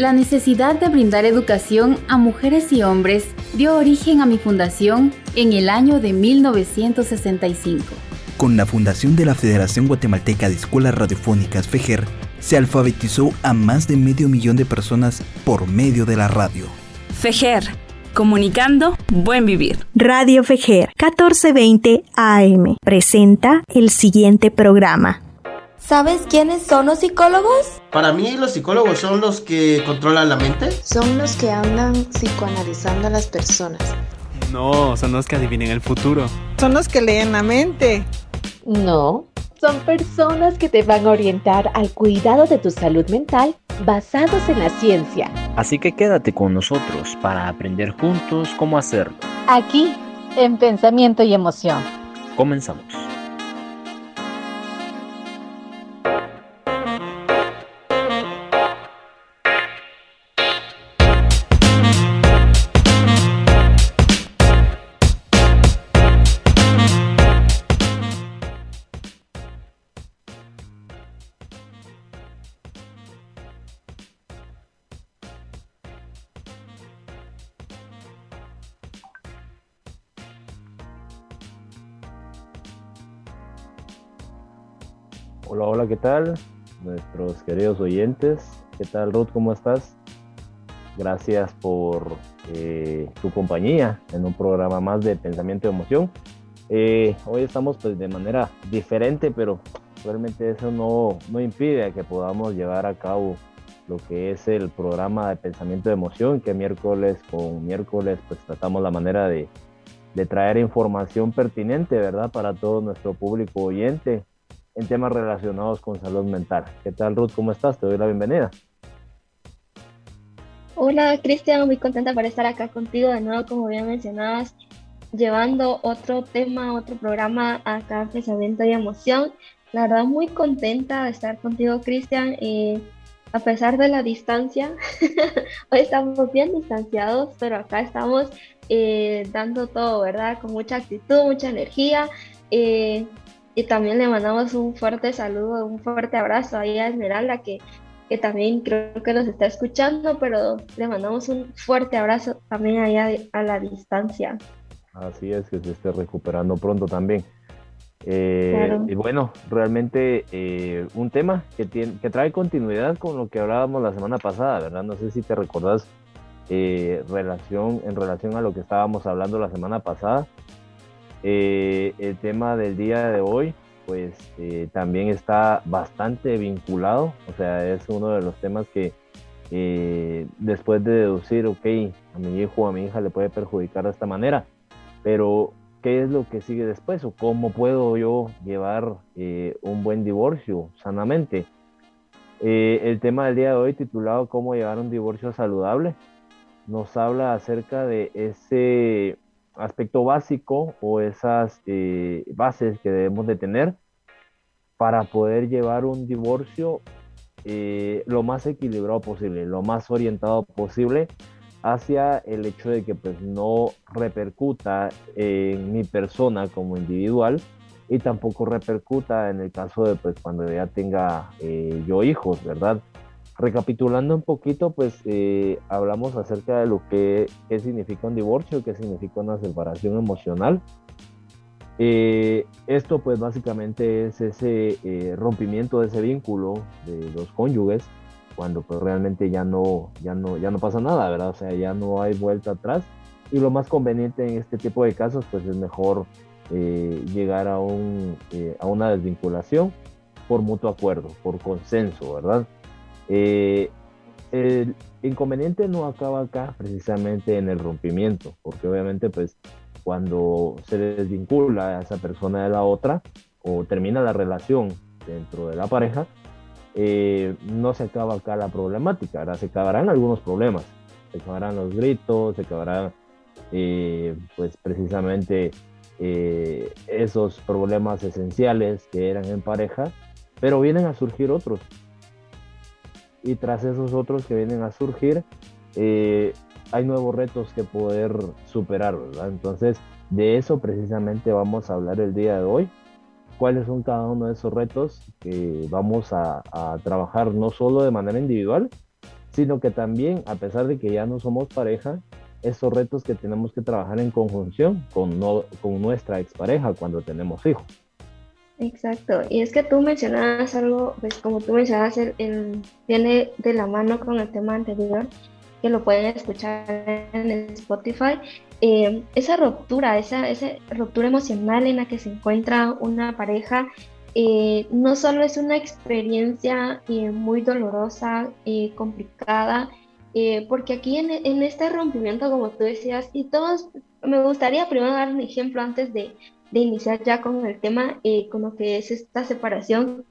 La necesidad de brindar educación a mujeres y hombres dio origen a mi fundación en el año de 1965. Con la fundación de la Federación Guatemalteca de Escuelas Radiofónicas FEGER, se alfabetizó a más de medio millón de personas por medio de la radio. FEGER, comunicando buen vivir. Radio FEGER 1420 AM presenta el siguiente programa. ¿Sabes quiénes son los psicólogos? Para mí los psicólogos son los que controlan la mente. Son los que andan psicoanalizando a las personas. No, son los que adivinen el futuro. Son los que leen la mente. No, son personas que te van a orientar al cuidado de tu salud mental basados en la ciencia. Así que quédate con nosotros para aprender juntos cómo hacerlo. Aquí, en Pensamiento y Emoción. Comenzamos. ¿Qué tal? Nuestros queridos oyentes, ¿qué tal Ruth? ¿Cómo estás? Gracias por eh, tu compañía en un programa más de Pensamiento y Emoción. Eh, hoy estamos pues de manera diferente, pero realmente eso no, no impide que podamos llevar a cabo lo que es el programa de Pensamiento y Emoción, que miércoles con miércoles pues tratamos la manera de, de traer información pertinente, ¿verdad? Para todo nuestro público oyente en temas relacionados con salud mental. ¿Qué tal, Ruth? ¿Cómo estás? Te doy la bienvenida. Hola, Cristian. Muy contenta por estar acá contigo de nuevo, como bien mencionabas, llevando otro tema, otro programa acá, Pensamiento y Emoción. La verdad, muy contenta de estar contigo, Cristian. Eh, a pesar de la distancia, hoy estamos bien distanciados, pero acá estamos eh, dando todo, ¿verdad? Con mucha actitud, mucha energía. Eh, y también le mandamos un fuerte saludo, un fuerte abrazo ahí a Esmeralda, que, que también creo que nos está escuchando, pero le mandamos un fuerte abrazo también allá a la distancia. Así es, que se esté recuperando pronto también. Eh, y bueno, realmente eh, un tema que, tiene, que trae continuidad con lo que hablábamos la semana pasada, ¿verdad? No sé si te recordás eh, relación, en relación a lo que estábamos hablando la semana pasada. Eh, el tema del día de hoy, pues eh, también está bastante vinculado, o sea, es uno de los temas que eh, después de deducir, ok, a mi hijo o a mi hija le puede perjudicar de esta manera, pero ¿qué es lo que sigue después? ¿O cómo puedo yo llevar un buen divorcio sanamente? el tema del día de hoy, titulado ¿Cómo llevar un divorcio saludable? Nos habla acerca de ese aspecto básico o esas eh, bases que debemos de tener para poder llevar un divorcio eh, lo más equilibrado posible, lo más orientado posible hacia el hecho de que pues no repercuta en mi persona como individual y tampoco repercuta en el caso de pues cuando ya tenga eh, yo hijos, ¿verdad? Recapitulando un poquito, pues eh, hablamos acerca de lo que significa un divorcio, qué significa una separación emocional. Eh, esto pues básicamente es ese eh, rompimiento de ese vínculo de los cónyuges cuando pues realmente ya no, ya, no, ya no pasa nada, ¿verdad? O sea, ya no hay vuelta atrás. Y lo más conveniente en este tipo de casos pues es mejor llegar a, un, a una desvinculación por mutuo acuerdo, por consenso, ¿verdad? Eh, el inconveniente no acaba acá precisamente en el rompimiento, porque obviamente pues cuando se desvincula a esa persona de la otra o termina la relación dentro de la pareja, eh, no se acaba acá la problemática, ahora se acabarán algunos problemas, se acabarán los gritos, se acabarán eh, pues precisamente esos problemas esenciales que eran en pareja, pero vienen a surgir otros y tras esos otros que vienen a surgir, eh, hay nuevos retos que poder superar, ¿verdad? Entonces, de eso precisamente vamos a hablar el día de hoy. ¿Cuáles son cada uno de esos retos que vamos a, trabajar no solo de manera individual, sino que también, a pesar de que ya no somos pareja, esos retos que tenemos que trabajar en conjunción con, con nuestra expareja cuando tenemos hijos. Exacto, y es que tú mencionabas algo, pues como tú mencionabas, el, viene de la mano con el tema anterior, que lo pueden escuchar en Spotify, eh, esa ruptura, esa, esa ruptura emocional en la que se encuentra una pareja, eh, no solo es una experiencia eh, muy dolorosa, complicada, porque aquí en, en, este rompimiento, como tú decías, y todos, me gustaría primero dar un ejemplo antes de, de iniciar ya con el tema, con lo que es esta separación.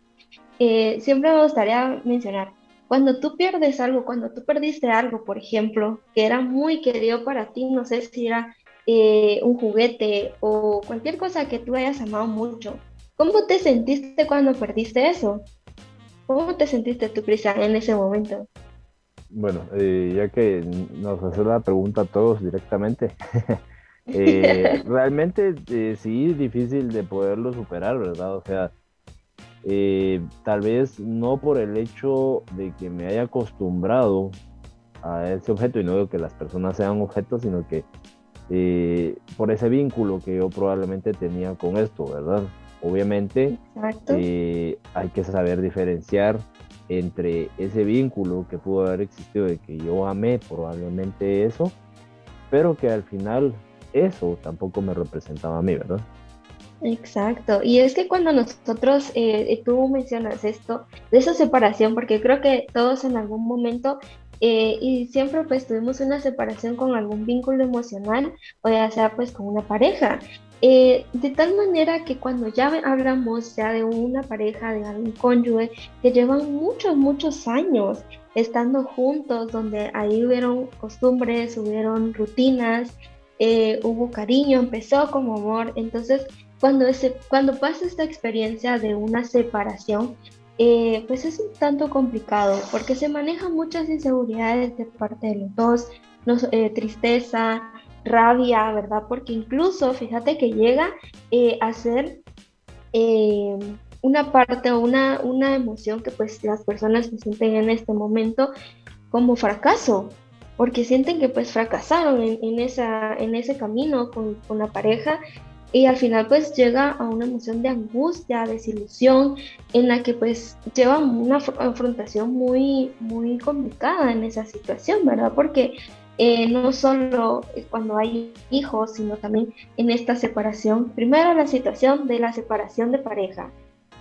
siempre me gustaría mencionar, cuando tú pierdes algo, cuando tú perdiste algo, por ejemplo, que era muy querido para ti, no sé si era eh, un juguete o cualquier cosa que tú hayas amado mucho, ¿cómo te sentiste cuando perdiste eso? ¿Cómo te sentiste tú, Cristian, en ese momento? Bueno, eh, ya que nos hace la pregunta a todos directamente, eh, realmente sí, difícil de poderlo superar, ¿verdad? O sea, eh, tal vez no por el hecho de que me haya acostumbrado a ese objeto, y no digo que las personas sean objetos, sino que eh, por ese vínculo que yo probablemente tenía con esto, ¿verdad? Obviamente eh, hay que saber diferenciar entre ese vínculo que pudo haber existido de que yo amé probablemente eso, pero que al final eso tampoco me representaba a mí, ¿verdad? Exacto, y es que cuando nosotros, eh, tú mencionas esto, de esa separación, porque creo que todos en algún momento, eh, y siempre pues tuvimos una separación con algún vínculo emocional, o ya sea pues con una pareja, eh, de tal manera que cuando ya hablamos ya de una pareja, de algún cónyuge, que llevan muchos, muchos años estando juntos, donde ahí hubieron costumbres, hubieron rutinas, hubo cariño, empezó como amor, entonces cuando, ese, cuando pasa esta experiencia de una separación, eh, pues es un tanto complicado porque se manejan muchas inseguridades de parte de los dos, eh, tristeza, rabia, ¿verdad? Porque incluso, fíjate que llega eh, a ser una parte o una, una emoción que pues las personas se sienten en este momento como fracaso, porque sienten que pues fracasaron en, esa, en ese camino con, con la pareja y al final pues llega a una emoción de angustia, desilusión, en la que pues lleva una afrontación muy, muy complicada en esa situación, ¿verdad? Porque eh, no solo cuando hay hijos, sino también en esta separación. Primero la situación de la separación de pareja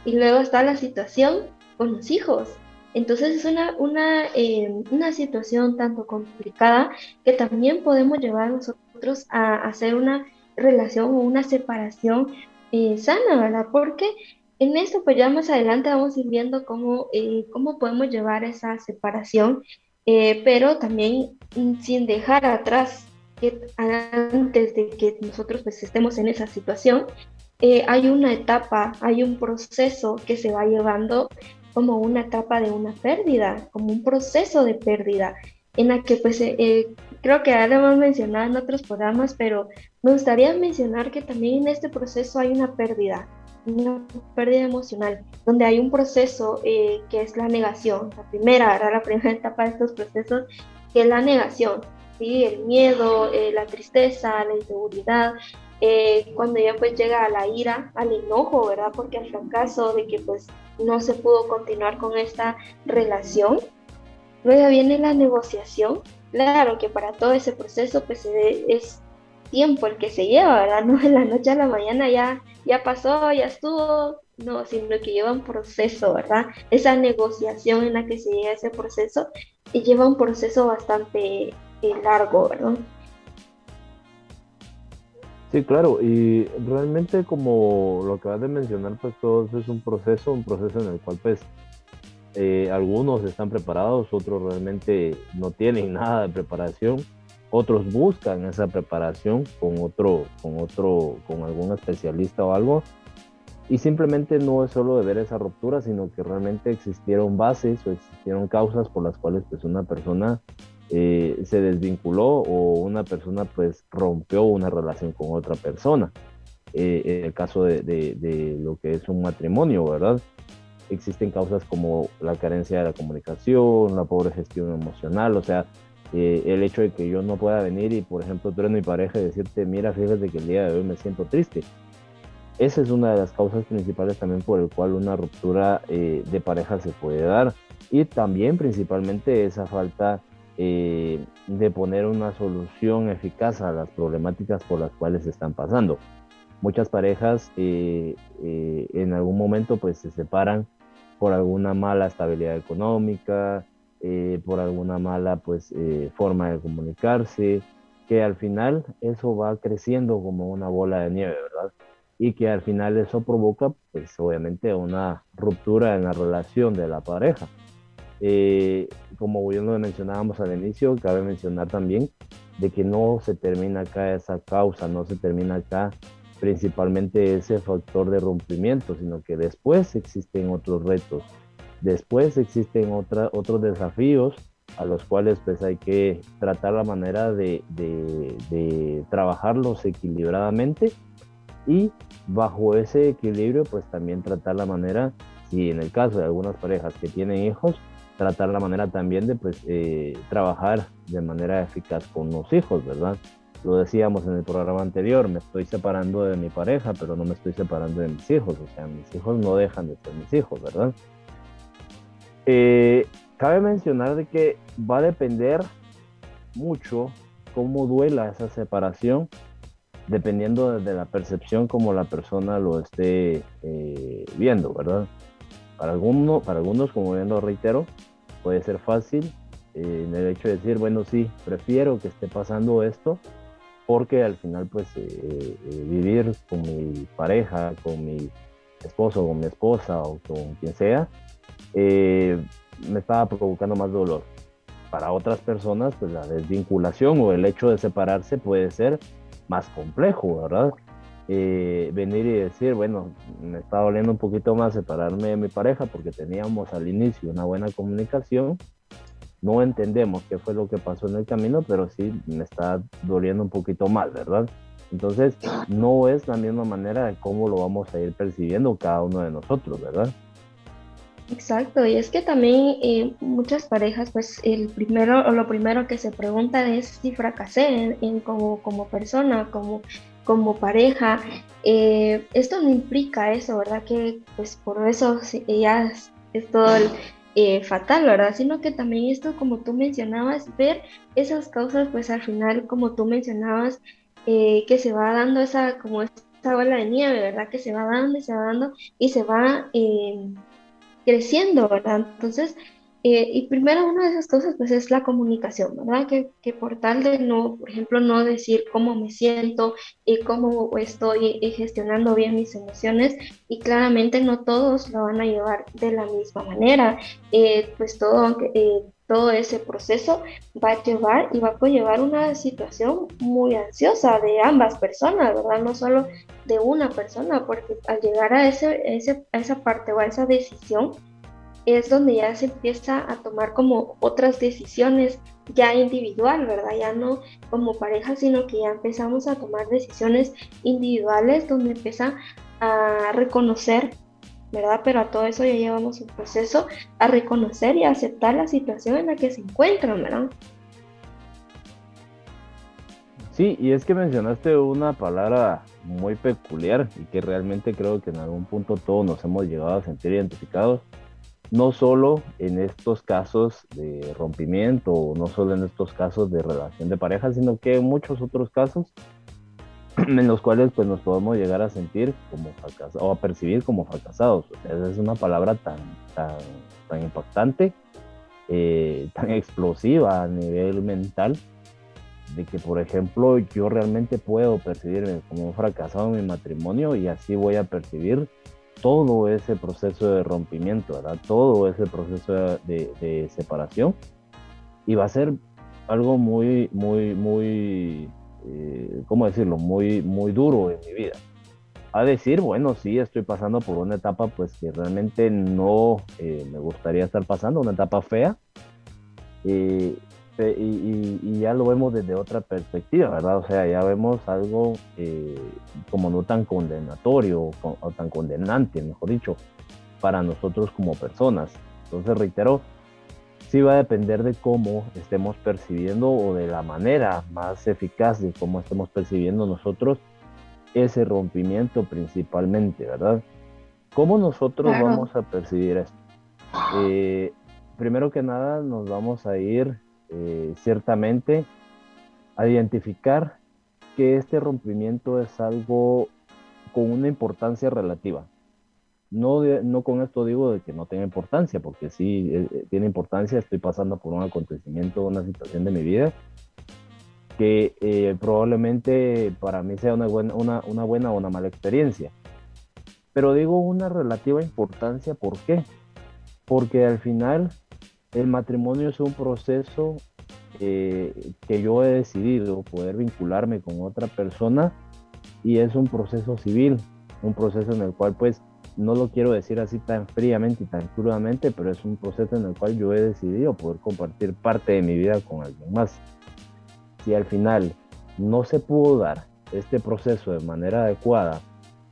y luego está la situación con los hijos. Entonces es una, una, eh, una situación tanto complicada que también podemos llevar nosotros a hacer una relación o una separación eh, sana, ¿verdad? Porque en esto, pues ya más adelante vamos a ir viendo cómo, eh, cómo podemos llevar esa separación, pero también sin dejar atrás que antes de que nosotros pues estemos en esa situación, hay una etapa, hay un proceso que se va llevando como una etapa de una pérdida, como un proceso de pérdida, en la que pues creo que ya lo hemos mencionado en otros programas, pero me gustaría mencionar que también en este proceso hay una pérdida, una pérdida emocional, donde hay un proceso eh, que es la negación, la primera, la primera etapa de estos procesos, que es la negación, ¿sí? el miedo, eh, la tristeza, la inseguridad, eh, cuando ya pues llega a la ira, al enojo, ¿verdad? Porque al fracaso de que pues no se pudo continuar con esta relación, luego viene la negociación, Claro que para todo ese proceso pues es tiempo el que se lleva, ¿verdad? No de la noche a la mañana ya, ya pasó, ya estuvo, no, sino que lleva un proceso, ¿verdad? Esa negociación en la que se llega a ese proceso y lleva un proceso bastante eh, largo, ¿verdad? Sí, claro, y realmente como lo vas de mencionar, pues todo es un proceso, un proceso en el cual pues eh, algunos están preparados, otros realmente no tienen nada de preparación, otros buscan esa preparación con otro, con otro, con algún especialista o algo. Y simplemente no es solo de ver esa ruptura, sino que realmente existieron bases o existieron causas por las cuales pues una persona eh, se desvinculó o una persona pues rompió una relación con otra persona. Eh, en el caso de, lo que es un matrimonio, ¿verdad? existen causas como la carencia de la comunicación, la pobre gestión emocional, o sea, eh, el hecho de que yo no pueda venir y, por ejemplo, tú eres mi pareja y decirte, mira, fíjate que el día de hoy me siento triste. Esa es una de las causas principales también por el cual una ruptura de pareja se puede dar. Y también principalmente esa falta eh, de poner una solución eficaz a las problemáticas por las cuales están pasando. Muchas parejas en algún momento pues se separan por alguna mala estabilidad económica, eh, por alguna mala pues, eh, forma de comunicarse, que al final eso va creciendo como una bola de nieve, ¿verdad? Y que al final eso provoca, pues obviamente, una ruptura en la relación de la pareja. Eh, como ya lo mencionábamos al inicio, cabe mencionar también de que no se termina acá esa causa, no se termina acá principalmente ese factor de rompimiento, sino que después existen otros retos, después existen otra, otros desafíos a los cuales pues hay que tratar la manera de, de, trabajarlos equilibradamente y bajo ese equilibrio pues también tratar la manera, si en el caso de algunas parejas que tienen hijos, tratar la manera también de pues eh, trabajar de manera eficaz con los hijos, ¿verdad? Lo decíamos en el programa anterior, me estoy separando de mi pareja, pero no me estoy separando de mis hijos. O sea, mis hijos no dejan de ser mis hijos, ¿verdad? Eh, cabe mencionar de que va a depender mucho cómo duela esa separación, dependiendo de la percepción como la persona lo esté eh, viendo, ¿verdad? Para, alguno, para algunos, como bien lo reitero, puede ser fácil eh, en el hecho de decir, bueno, sí, prefiero que esté pasando esto porque al final pues eh, eh, vivir con mi pareja, con mi esposo, con mi esposa o con quien sea, me estaba provocando más dolor. Para otras personas pues la desvinculación o el hecho de separarse puede ser más complejo, ¿verdad? Venir y decir, bueno, me está doliendo un poquito más separarme de mi pareja porque teníamos al inicio una buena comunicación, no entendemos qué fue lo que pasó en el camino, pero sí me está doliendo un poquito más, ¿verdad? Entonces, no es la misma manera de cómo lo vamos a ir percibiendo cada uno de nosotros, ¿verdad? Exacto, y es que también eh, muchas parejas, pues el primero o lo primero que se pregunta es si fracasé en, como, como persona, como, como pareja. Eh, esto no implica eso, ¿verdad? Que pues por eso ya es, todo el eh, fatal, ¿verdad? Sino que también esto, como tú mencionabas, ver esas causas, pues al final, como tú mencionabas, eh, que se va dando esa, como esta bola de nieve, ¿verdad? Que se va dando y se va dando y se va eh, creciendo, ¿verdad? Entonces, eh, y primero una de esas cosas pues es la comunicación, ¿verdad? Que, que, por tal de no, por ejemplo, no decir cómo me siento y cómo estoy eh, gestionando bien mis emociones y claramente no todos lo van a llevar de la misma manera, eh, pues todo, todo ese proceso va a llevar y va a llevar una situación muy ansiosa de ambas personas, ¿verdad? No solo de una persona, porque al llegar a, ese, ese, a esa parte o a esa decisión, es donde ya se empieza a tomar como otras decisiones ya individual, ¿verdad? Ya no como pareja, sino que ya empezamos a tomar decisiones individuales donde empieza a reconocer, ¿verdad? Pero a todo eso ya llevamos un proceso a reconocer y a aceptar la situación en la que se encuentran, ¿verdad? Sí, y es que mencionaste una palabra muy peculiar y que realmente creo que en algún punto todos nos hemos llegado a sentir identificados no solo en estos casos de rompimiento no solo en estos casos de relación de pareja, sino que en muchos otros casos en los cuales pues nos podemos llegar a sentir como fracasados o a percibir como fracasados. esa es una palabra tan, tan, tan impactante, eh, tan explosiva a nivel mental, de que por ejemplo yo realmente puedo percibirme como un fracasado en mi matrimonio y así voy a percibir todo ese proceso de rompimiento, ¿verdad? Todo ese proceso de, separación. Y va a ser algo muy, muy, muy, eh, ¿cómo decirlo? Muy, muy duro en mi vida. A decir, bueno, sí, estoy pasando por una etapa pues que realmente no eh, me gustaría estar pasando, una etapa fea. Eh, este, y, ya lo vemos desde otra perspectiva, ¿verdad? O sea, ya vemos algo eh, como no tan condenatorio o, tan condenante, mejor dicho. para nosotros como personas. Entonces, reitero, sí va a depender de cómo estemos percibiendo o de la manera más eficaz de cómo estemos percibiendo nosotros ese rompimiento principalmente, ¿verdad? ¿Cómo nosotros vamos a percibir esto? Eh, primero que nada nos vamos a ir eh, ciertamente a identificar que este rompimiento es algo con una importancia relativa. No, no con esto digo de que no tenga importancia, porque sí eh, tiene importancia, estoy pasando por un acontecimiento, una situación de mi vida que probablemente para mí sea una buena, una, una buena o una mala experiencia. Pero digo una relativa importancia, ¿por qué? Porque al final el matrimonio es un proceso eh, que yo he decidido poder vincularme con otra persona y es un proceso civil, un proceso en el cual pues no lo quiero decir así tan fríamente y tan crudamente, pero es un proceso en el cual yo he decidido poder compartir parte de mi vida con alguien más. Si al final no se pudo dar este proceso de manera adecuada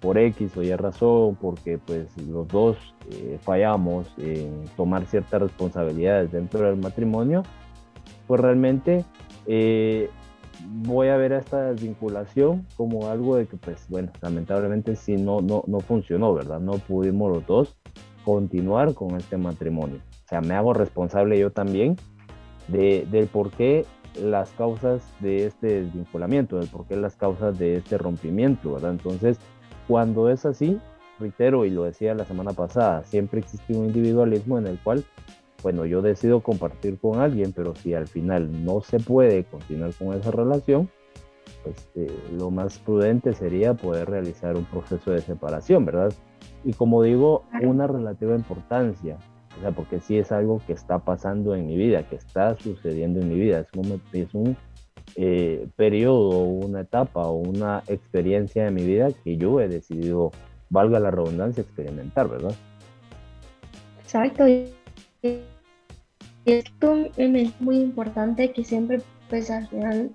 por X o Y razón, porque pues los dos eh, fallamos en tomar ciertas responsabilidades dentro del matrimonio, pues realmente eh, voy a ver esta desvinculación como algo de que pues bueno, lamentablemente sí no, no, no funcionó, ¿verdad? No pudimos los dos continuar con este matrimonio. O sea, me hago responsable yo también de, del por qué las causas de este desvinculamiento, del por qué las causas de este rompimiento, ¿verdad? Entonces, cuando es así, reitero y lo decía la semana pasada, siempre existe un individualismo en el cual, bueno, yo decido compartir con alguien, pero si al final no se puede continuar con esa relación, pues eh, lo más prudente sería poder realizar un proceso de separación, ¿verdad? Y como digo, una relativa importancia, o sea, porque sí es algo que está pasando en mi vida, que está sucediendo en mi vida, es un, es un eh, periodo, una etapa o una experiencia de mi vida que yo he decidido, valga la redundancia, experimentar, ¿verdad? Exacto. Esto es muy importante que siempre, pues al final,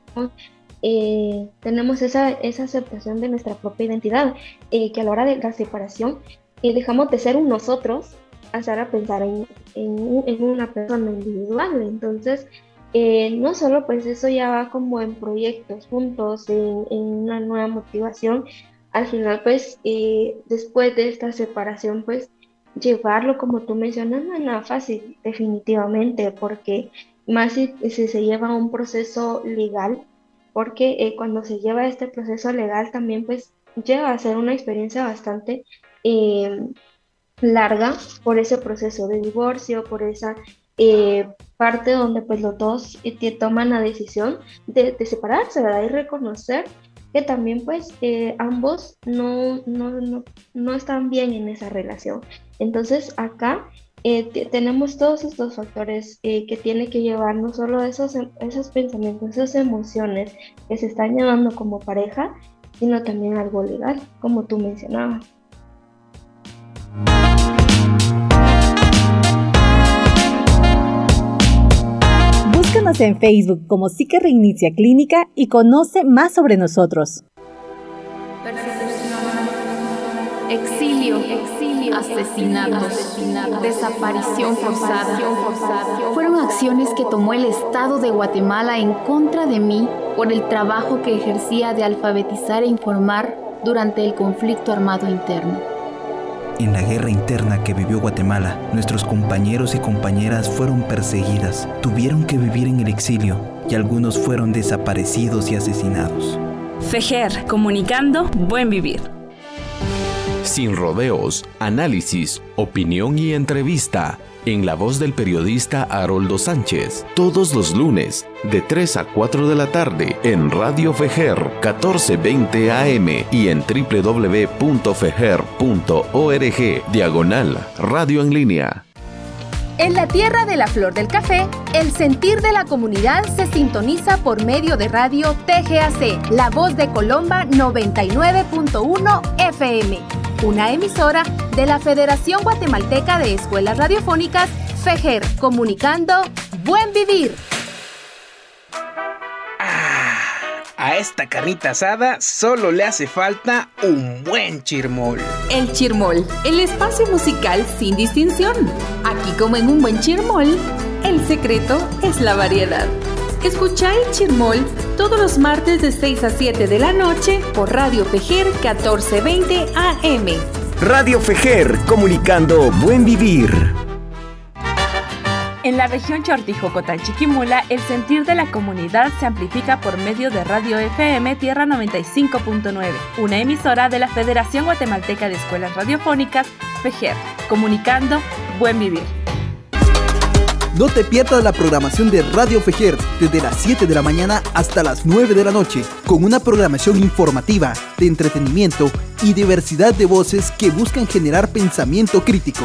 eh, tenemos esa, esa aceptación de nuestra propia identidad, eh, que a la hora de la separación dejamos de ser un nosotros, hacer a pensar en, en, en una persona individual. Entonces, eh, no solo pues eso ya va como en proyectos juntos, en, una nueva motivación, al final pues eh, después de esta separación pues llevarlo como tú mencionas no es nada fácil definitivamente porque más si, se lleva un proceso legal porque eh, cuando se lleva este proceso legal también pues lleva a ser una experiencia bastante larga por ese proceso de divorcio, por esa eh, parte donde pues los dos eh, toman la decisión de, separarse. Y reconocer que también pues eh, ambos no, no, no, están bien en esa relación. Entonces acá tenemos todos estos factores que tiene que llevar no solo esos, esos pensamientos, esas emociones que se están llevando como pareja, sino también algo legal, como tú mencionabas. En Facebook como Psique Reinicia Clínica y conoce más sobre nosotros. Exilio, exilio, desaparición forzada. Fueron acciones que tomó el Estado de Guatemala en contra de mí por el trabajo que ejercía de alfabetizar e informar durante el conflicto armado interno. En la guerra interna que vivió Guatemala, nuestros compañeros y compañeras fueron perseguidas, tuvieron que vivir en el exilio y algunos fueron desaparecidos y asesinados. FEJER, comunicando buen vivir. Sin rodeos, análisis, opinión y entrevista. En la voz del periodista Haroldo Sánchez, todos los lunes de 3 a 4 de la tarde en Radio Fejer 1420 AM y en www.fejer.org diagonal radio en línea. En la tierra de la flor del café, el sentir de la comunidad se sintoniza por medio de radio TGAC, La Voz de Colomba 99.1 FM, una emisora de la Federación Guatemalteca de Escuelas Radiofónicas, FEGER, comunicando Buen Vivir. A esta carnita asada solo le hace falta un buen chirmol. El chirmol, el espacio musical sin distinción. Aquí como en un buen chirmol, el secreto es la variedad. Escucha el chirmol todos los martes de 6 a 7 de la noche por Radio Fejer 1420 AM. Radio Fejer, comunicando buen vivir. En la región Chortijo-Cotán-Chiquimula, el sentir de la comunidad se amplifica por medio de Radio FM Tierra 95.9, una emisora de la Federación Guatemalteca de Escuelas Radiofónicas, FEGER, comunicando Buen Vivir. No te pierdas la programación de Radio Fejer desde las 7 de la mañana hasta las 9 de la noche, con una programación informativa, de entretenimiento y diversidad de voces que buscan generar pensamiento crítico.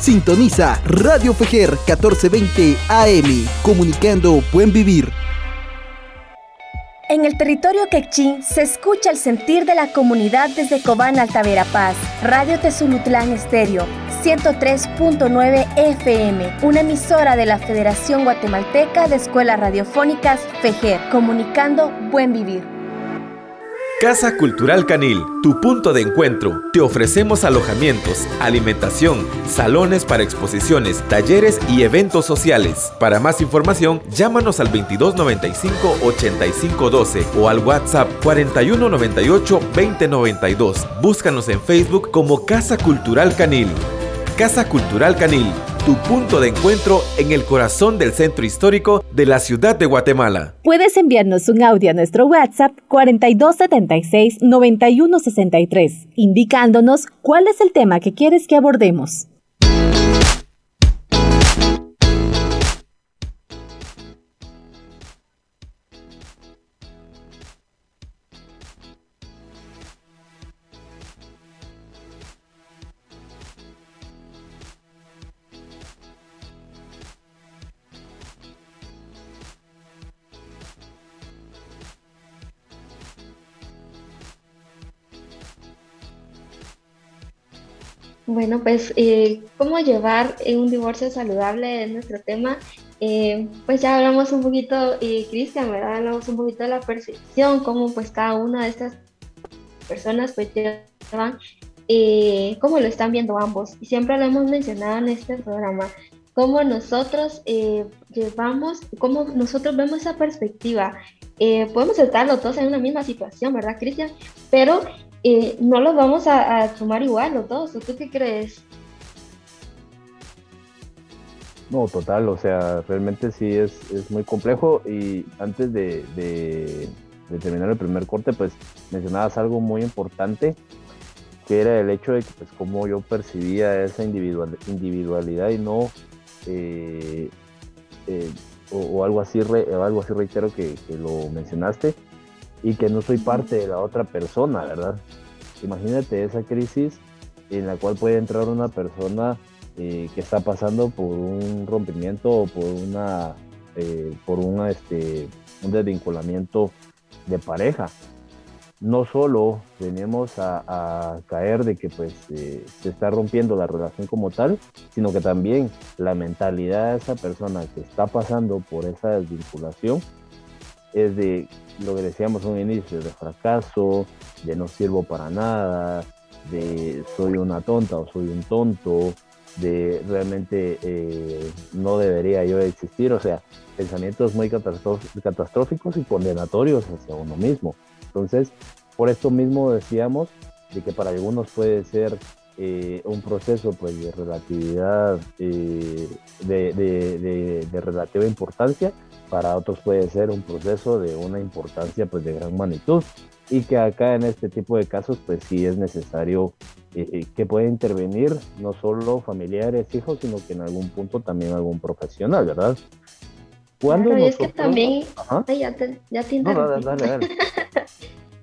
Sintoniza Radio Fejer 1420 AM, comunicando buen vivir. En el territorio quechín se escucha el sentir de la comunidad desde Cobán Altavera Paz, Radio Tezulutlán Estéreo, 103.9 FM, una emisora de la Federación Guatemalteca de Escuelas Radiofónicas FEGER, comunicando buen vivir. Casa Cultural Canil, tu punto de encuentro. Te ofrecemos alojamientos, alimentación, salones para exposiciones, talleres y eventos sociales. Para más información, llámanos al 2295 8512 o al WhatsApp 4198 2092. Búscanos en Facebook como Casa Cultural Canil. Casa Cultural Canil, tu punto de encuentro en el corazón del centro histórico de la ciudad de Guatemala. Puedes enviarnos un audio a nuestro WhatsApp 4276-9163, indicándonos cuál es el tema que quieres que abordemos. Bueno, pues eh, cómo llevar un divorcio saludable es nuestro tema. Eh, pues ya hablamos un poquito, y Cristian, ¿verdad? Hablamos un poquito de la percepción, cómo pues cada una de estas personas pues llevan, eh, cómo lo están viendo ambos. Y siempre lo hemos mencionado en este programa, cómo nosotros llevamos, cómo nosotros vemos esa perspectiva. podemos estar los dos en una misma situación, ¿verdad, Cristian? Pero no los vamos a, tomar igual los dos. ¿Tú qué crees? No, total, o sea, realmente sí es, es muy complejo y antes de, de, terminar el primer corte, pues mencionabas algo muy importante, que era el hecho de que pues cómo yo percibía esa individual, individualidad y no, eh, eh, o, algo así, algo así reitero que lo mencionaste, y que no soy parte de la otra persona, ¿verdad? Imagínate esa crisis en la cual puede entrar una persona eh, que está pasando por un rompimiento o por una eh, por una, este, un desvinculamiento de pareja. No solo venimos a, caer de que pues eh, se está rompiendo la relación como tal, sino que también la mentalidad de esa persona que está pasando por esa desvinculación es de lo que decíamos un inicio, de fracaso, de no sirvo para nada, de soy una tonta o soy un tonto, de realmente eh, no debería yo existir, o sea, pensamientos muy catastróficos y condenatorios hacia uno mismo. Entonces, por esto mismo decíamos de que para algunos puede ser eh, un proceso pues, de relatividad, eh, de, de relativa importancia, para otros puede ser un proceso de una importancia pues de gran magnitud y que acá en este tipo de casos pues sí es necesario eh, eh, que pueda intervenir no solo familiares, hijos, sino que en algún punto también algún profesional, ¿verdad? Cuando y es que también... ya te, ya no,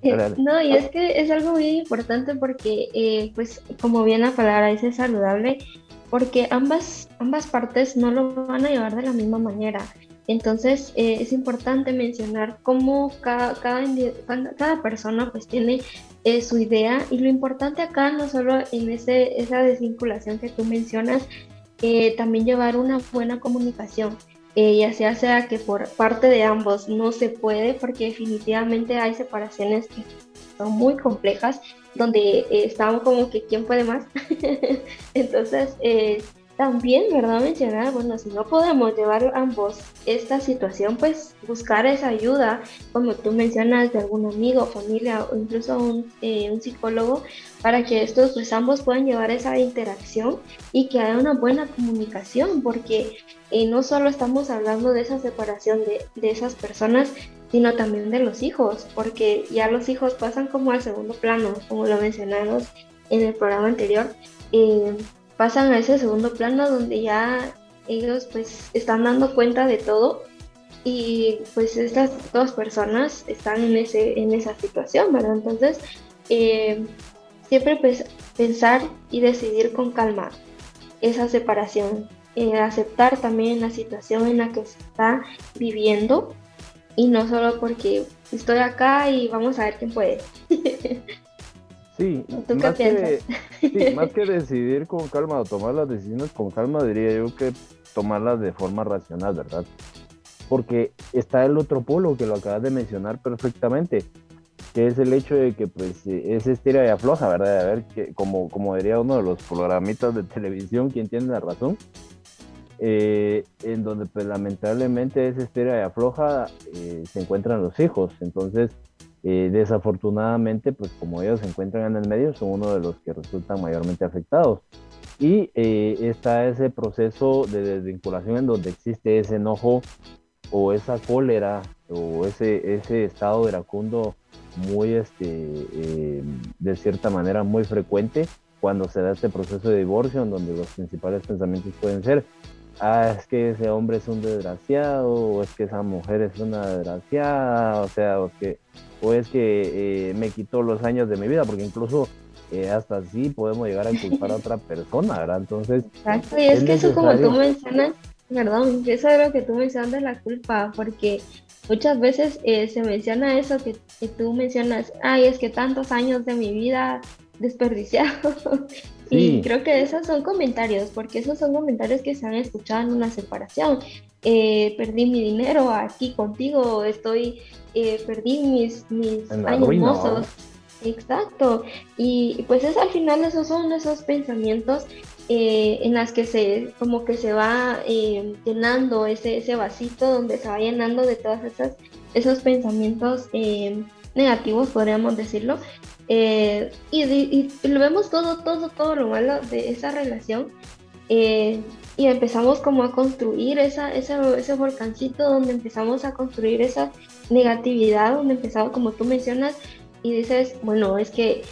no, y es que es algo muy importante porque, eh, pues, como bien la palabra dice saludable, porque ambas, ambas partes no lo van a llevar de la misma manera. Entonces eh, es importante mencionar cómo cada, cada, persona pues tiene eh, su idea y lo importante acá no solo en ese, esa desvinculación que tú mencionas, eh, también llevar una buena comunicación. eh, ya sea sea que por parte de ambos no se puede, porque definitivamente hay separaciones que son muy complejas, donde eh, estamos como que quién puede más. Entonces, eh, también, ¿verdad? Mencionar, bueno, si no podemos llevar ambos esta situación, pues buscar esa ayuda, como tú mencionas, de algún amigo, familia o incluso un, eh, un psicólogo, para que estos, pues ambos puedan llevar esa interacción y que haya una buena comunicación, porque eh, no solo estamos hablando de esa separación de, de esas personas, sino también de los hijos, porque ya los hijos pasan como al segundo plano, como lo mencionamos en el programa anterior. Eh, pasan a ese segundo plano donde ya ellos pues están dando cuenta de todo y pues estas dos personas están en, ese, en esa situación, ¿verdad? Entonces, eh, siempre pues, pensar y decidir con calma esa separación, eh, aceptar también la situación en la que se está viviendo y no solo porque estoy acá y vamos a ver quién puede. Sí, más que, más que decidir con calma o tomar las decisiones con calma, diría yo que tomarlas de forma racional, ¿verdad? Porque está el otro polo que lo acabas de mencionar perfectamente, que es el hecho de que pues es estira y afloja, ¿verdad? A ver, que, como, como diría uno de los programitas de televisión, quien tiene la razón, eh, en donde pues lamentablemente es estira y afloja, eh, se encuentran los hijos, entonces eh, desafortunadamente, pues como ellos se encuentran en el medio, son uno de los que resultan mayormente afectados. Y eh, está ese proceso de desvinculación en donde existe ese enojo o esa cólera o ese, ese estado iracundo muy, este, eh, de cierta manera, muy frecuente cuando se da este proceso de divorcio, en donde los principales pensamientos pueden ser, ah, es que ese hombre es un desgraciado, o es que esa mujer es una desgraciada, o sea, o que o es que eh, me quitó los años de mi vida, porque incluso eh, hasta así podemos llegar a culpar a otra persona, ¿verdad? Entonces. Exacto, y es, que eso, como tú mencionas, perdón, eso es lo que tú mencionas de la culpa, porque muchas veces eh, se menciona eso que, que, tú mencionas, ay, es que tantos años de mi vida desperdiciados. Y creo que esos son comentarios, porque esos son comentarios que se han escuchado en una separación. perdí mi dinero aquí contigo, estoy eh, perdí mis, mis años mozos. Exacto. Y pues es al final esos son esos pensamientos eh, en las que se como que se va eh, llenando ese, ese vasito donde se va llenando de todas esas esos pensamientos negativos podríamos decirlo y, y, lo vemos todo todo todo lo malo de esa relación y empezamos como a construir esa, ese volcancito donde empezamos a construir esa negatividad, donde empezamos, como tú mencionas, y dices, bueno, es que,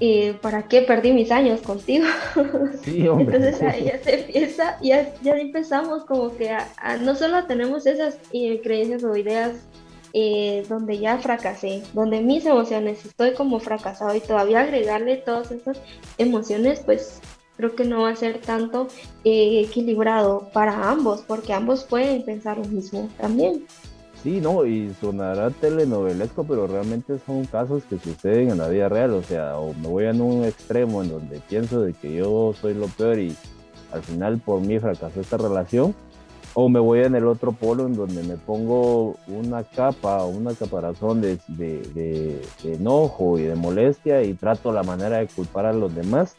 eh, ¿para qué perdí mis años contigo? Sí, hombre. Entonces ahí ya se empieza, ya, ya empezamos como que a, no solo tenemos esas eh, creencias o ideas eh, donde ya fracasé, donde mis emociones estoy como fracasado y todavía agregarle todas esas emociones, pues creo que no va a ser tanto eh, equilibrado para ambos, porque ambos pueden pensar lo mismo también. Sí, no, y sonará telenovelesco, pero realmente son casos que suceden en la vida real, o sea, o me voy en un extremo en donde pienso de que yo soy lo peor y al final por mí fracasó esta relación, o me voy en el otro polo en donde me pongo una capa o una caparazón de, de, enojo y de molestia y trato la manera de culpar a los demás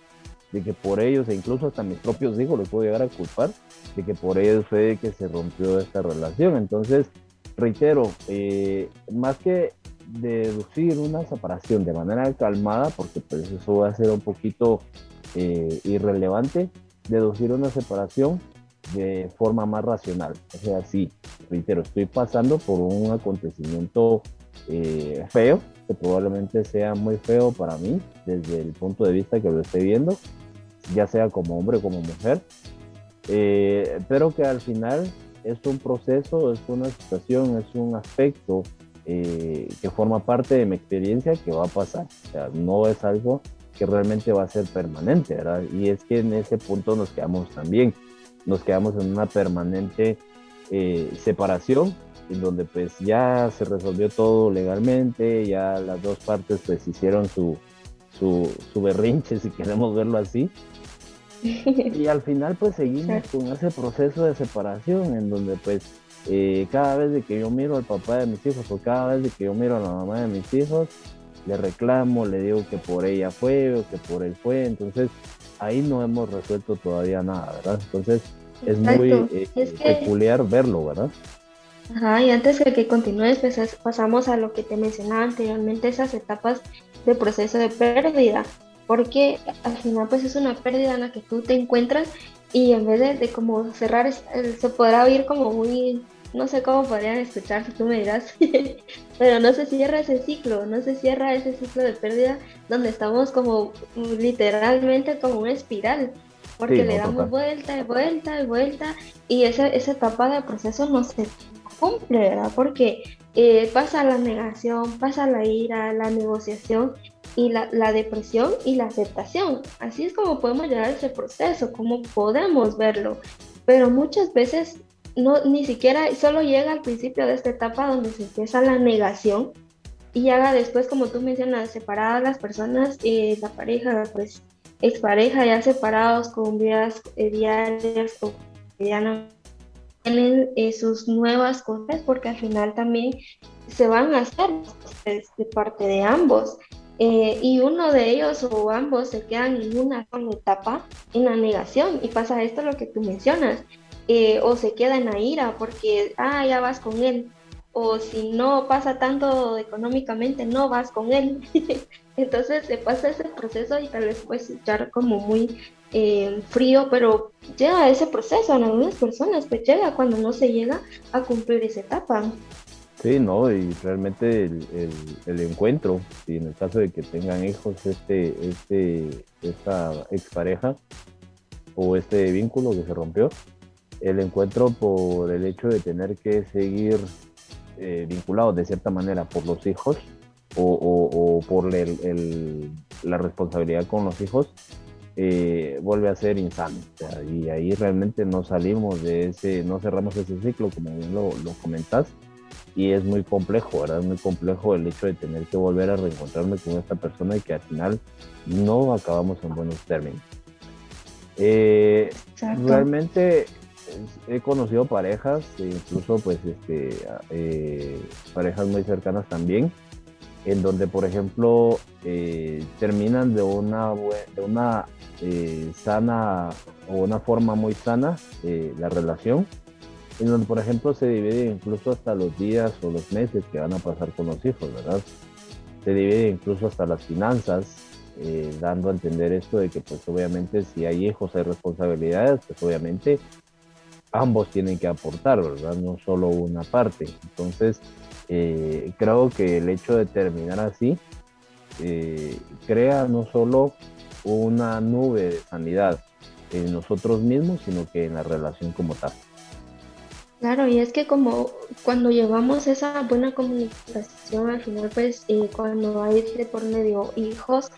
de que por ellos, e incluso hasta mis propios hijos los puedo llegar a culpar, de que por ellos fue que se rompió esta relación. Entonces, reitero, eh, más que deducir una separación de manera calmada, porque pues eso va a ser un poquito eh, irrelevante, deducir una separación de forma más racional. O sea, sí, reitero, estoy pasando por un acontecimiento eh, feo, que probablemente sea muy feo para mí desde el punto de vista que lo esté viendo, ya sea como hombre o como mujer, eh, pero que al final es un proceso, es una situación, es un aspecto eh, que forma parte de mi experiencia que va a pasar. O sea, no es algo que realmente va a ser permanente, ¿verdad? Y es que en ese punto nos quedamos también, nos quedamos en una permanente eh, separación, en donde pues ya se resolvió todo legalmente, ya las dos partes pues hicieron su, su, su berrinche, si queremos verlo así, y al final pues seguimos con ese proceso de separación en donde pues eh, cada vez de que yo miro al papá de mis hijos o cada vez de que yo miro a la mamá de mis hijos, le reclamo, le digo que por ella fue o que por él fue, entonces ahí no hemos resuelto todavía nada, ¿verdad? Entonces es muy eh, peculiar verlo, ¿verdad? Ajá, y antes de que continúes, pues pasamos a lo que te mencionaba anteriormente, esas etapas de proceso de pérdida, porque al final pues es una pérdida en la que tú te encuentras y en vez de, de como cerrar, se podrá oír como muy, no sé cómo podrían escuchar si tú me dirás, pero no se cierra ese ciclo, no se cierra ese ciclo de pérdida donde estamos como literalmente como una espiral, porque le damos vuelta y vuelta y vuelta y esa, esa etapa de proceso no se cumple, ¿verdad? Porque eh, pasa la negación, pasa la ira, la negociación y la, la, depresión y la aceptación. Así es como podemos llegar a ese proceso, como podemos verlo. Pero muchas veces no, ni siquiera solo llega al principio de esta etapa donde se empieza la negación y haga después, como tú mencionas, separadas las personas, eh, la pareja, pues expareja ya separados con vidas eh, diarias o cotidianas tienen eh, sus nuevas cosas porque al final también se van a hacer de parte de ambos. Eh, y uno de ellos o ambos se quedan en una etapa, en la negación, y pasa esto lo que tú mencionas, eh, o se queda en la ira porque, ah, ya vas con él, o si no pasa tanto económicamente, no vas con él. Entonces se pasa ese proceso y tal vez puedes escuchar como muy eh, frío, pero llega ese proceso en algunas personas, pues llega cuando no se llega a cumplir esa etapa. Sí, no, y realmente el, el, encuentro, y en el caso de que tengan hijos, este, este, esta expareja o este vínculo que se rompió, el encuentro por el hecho de tener que seguir eh, vinculados de cierta manera por los hijos o, o, por el, la responsabilidad con los hijos, eh, vuelve a ser insano. y ahí realmente no salimos de ese, no cerramos ese ciclo, como bien lo, lo comentás, y es muy complejo, ¿verdad? Es muy complejo el hecho de tener que volver a reencontrarme con esta persona y que al final no acabamos en buenos términos. Eh, realmente he conocido parejas, incluso pues este, eh, parejas muy cercanas también, en donde por ejemplo eh, terminan de una, de una eh, sana o una forma muy sana la relación, en donde por ejemplo se divide incluso hasta los días o los meses que van a pasar con los hijos, ¿verdad? Se divide incluso hasta las finanzas, dando a entender esto de que pues obviamente si hay hijos hay responsabilidades, pues obviamente ambos tienen que aportar, ¿verdad? No solo una parte. Entonces, eh, creo que el hecho de terminar así eh, crea no solo una nube de sanidad en nosotros mismos, sino que en la relación como tal. Claro, y es que como cuando llevamos esa buena comunicación, al final pues eh, cuando hay de por medio hijos,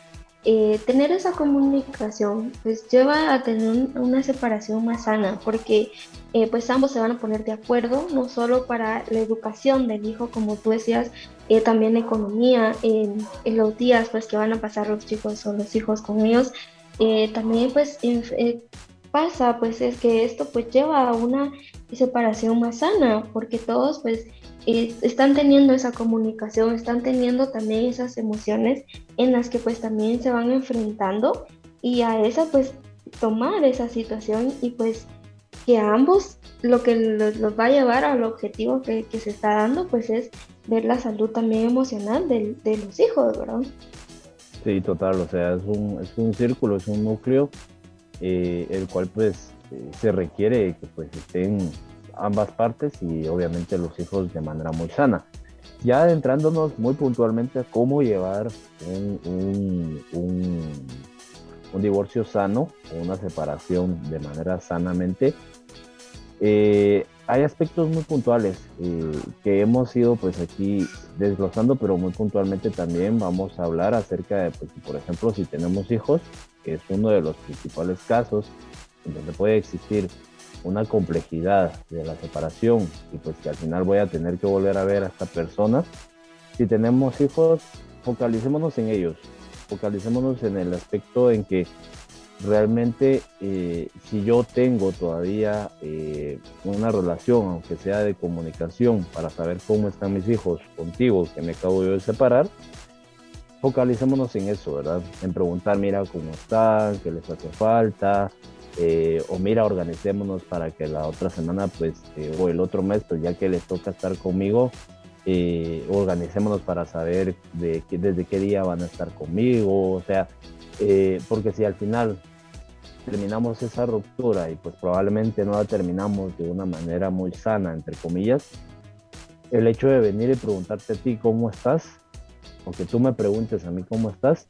eh, tener esa comunicación pues lleva a tener una separación más sana porque eh, pues ambos se van a poner de acuerdo no solo para la educación del hijo como tú decías eh, también economía en, los días pues que van a pasar los chicos o los hijos con ellos también pues pasa pues es que esto pues lleva a una separación más sana porque todos pues están teniendo esa comunicación, están teniendo también esas emociones en las que pues también se van enfrentando y a esa pues tomar esa situación y pues que a ambos lo que los, va a llevar al objetivo que, se está dando pues es ver la salud también emocional de, los hijos, ¿verdad? Sí, total, o sea, es un, es un círculo, es un núcleo, eh, el cual pues eh, se requiere que pues estén ambas partes y obviamente los hijos de manera muy sana. Ya adentrándonos muy puntualmente a cómo llevar un, un, divorcio sano o una separación de manera sanamente, eh, hay aspectos muy puntuales eh, que hemos ido pues aquí desglosando, pero muy puntualmente también vamos a hablar acerca de, pues, por ejemplo, si tenemos hijos, que es uno de los principales casos en donde puede existir una complejidad de la separación y pues que al final voy a tener que volver a ver a esta persona. Si tenemos hijos, focalicémonos en ellos, focalicémonos en el aspecto en que realmente eh, si yo tengo todavía eh, una relación, aunque sea de comunicación, para saber cómo están mis hijos contigo, que me acabo yo de separar, focalicémonos en eso, ¿verdad? En preguntar, mira cómo están, qué les hace falta, eh, o mira, organicémonos para que la otra semana, pues, o el otro mes, pues ya que les toca estar conmigo, organicémonos para saber de desde qué día van a estar conmigo, o sea, eh, porque si al final terminamos esa ruptura y pues probablemente no la terminamos de una manera muy sana, entre comillas, el hecho de venir y preguntarte a ti cómo estás, o que tú me preguntes a mí cómo estás,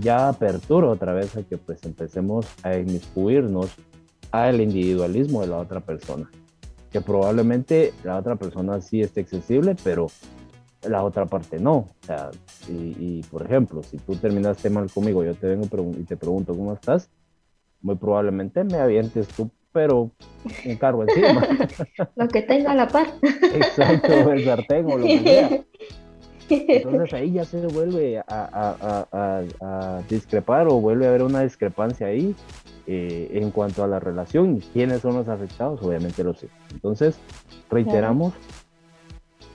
ya apertura otra vez a que pues empecemos a inmiscuirnos al individualismo de la otra persona. Que probablemente la otra persona sí esté accesible, pero la otra parte no. O sea, y, por ejemplo, si tú terminaste mal conmigo, yo te vengo y te pregunto cómo estás, muy probablemente me avientes tú, pero un cargo encima. lo que tenga a la par. Exacto, el sartén o lo que sea. Entonces ahí ya se vuelve a, discrepar o vuelve a haber una discrepancia ahí eh, en cuanto a la relación y quiénes son los afectados, obviamente los hijos. Entonces, reiteramos,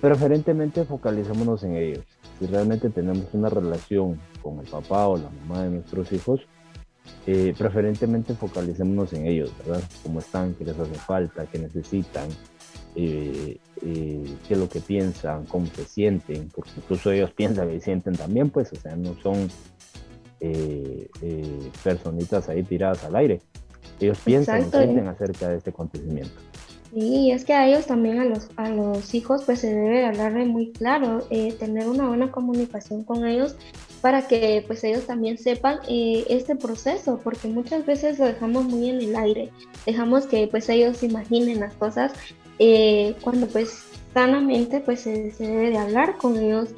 preferentemente focalicémonos en ellos. Si realmente tenemos una relación con el papá o la mamá de nuestros hijos, eh, preferentemente focalicémonos en ellos, ¿verdad? Cómo están, qué les hace falta, qué necesitan, eh, eh, qué es lo que piensan, cómo se sienten, porque incluso ellos piensan y sienten también, pues, o sea, no son personitas ahí tiradas al aire. Ellos piensan y sienten acerca de este acontecimiento. Sí, es que a ellos también, a los, a los hijos, pues se debe hablarle muy claro, eh, tener una buena comunicación con ellos para que pues ellos también sepan eh, este proceso, porque muchas veces lo dejamos muy en el aire, dejamos que pues ellos imaginen las cosas eh, cuando pues sanamente pues se, debe de hablar con ellos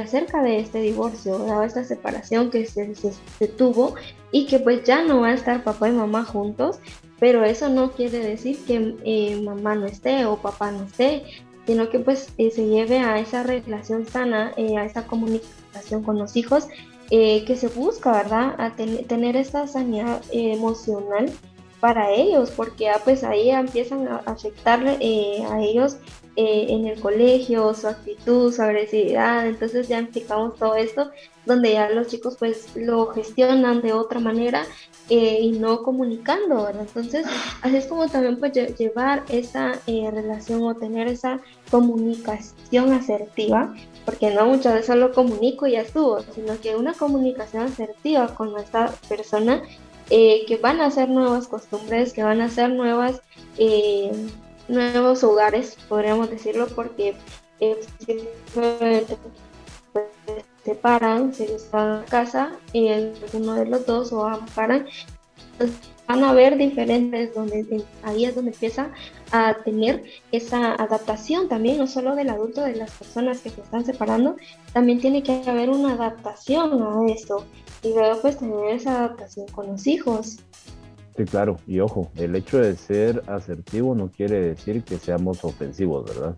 acerca de este divorcio, o esta separación que se, tuvo y que pues ya no va a estar papá y mamá juntos pero eso no quiere decir que eh, mamá no esté o papá no esté, sino que pues eh, se lleve a esa relación sana, eh, a esa comunicación con los hijos que se busca, ¿verdad? A tener esa sanidad emocional para ellos, porque ya pues ahí empiezan a afectarle a ellos en el colegio, su actitud, su agresividad, entonces ya implicamos todo esto, donde ya los chicos pues lo gestionan de otra manera eh, y no comunicando. Entonces, así es como también pues llevar esa eh, relación o tener esa comunicación asertiva, porque no muchas veces solo comunico y ya estuvo, sino que una comunicación asertiva con nuestra persona eh, que van a hacer nuevas costumbres, que van a hacer nuevas, nuevos hogares, podríamos decirlo, porque se paran, se les va a casa y uno de los dos o paran. van a ver diferentes, donde ahí es donde empieza a tener esa adaptación también, no solo del adulto, de las personas que se están separando, también tiene que haber una adaptación a esto y luego pues tener esa adaptación con los hijos. Sí, claro, y ojo, el hecho de ser asertivo no quiere decir que seamos ofensivos, ¿verdad?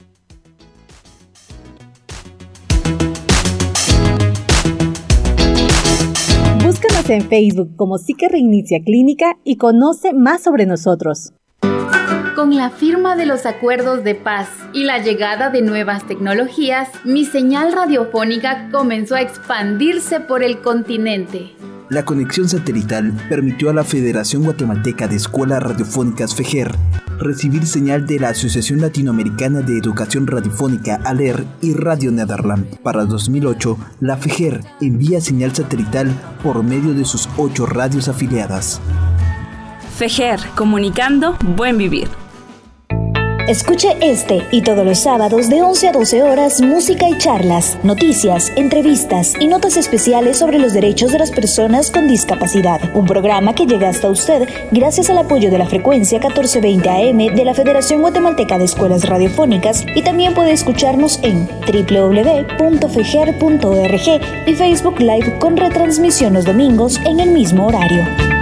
Búscanos en Facebook como Psique Reinicia Clínica y conoce más sobre nosotros. Con la firma de los acuerdos de paz y la llegada de nuevas tecnologías, mi señal radiofónica comenzó a expandirse por el continente. La conexión satelital permitió a la Federación Guatemalteca de Escuelas Radiofónicas FEGER recibir señal de la Asociación Latinoamericana de Educación Radiofónica ALER y Radio Nederland. Para 2008, la FEGER envía señal satelital por medio de sus ocho radios afiliadas. FEGER, comunicando buen vivir. Escuche este y todos los sábados de 11 a 12 horas música y charlas, noticias, entrevistas y notas especiales sobre los derechos de las personas con discapacidad. Un programa que llega hasta usted gracias al apoyo de la frecuencia 1420 AM de la Federación Guatemalteca de Escuelas Radiofónicas y también puede escucharnos en www.fejer.org y Facebook Live con retransmisión los domingos en el mismo horario.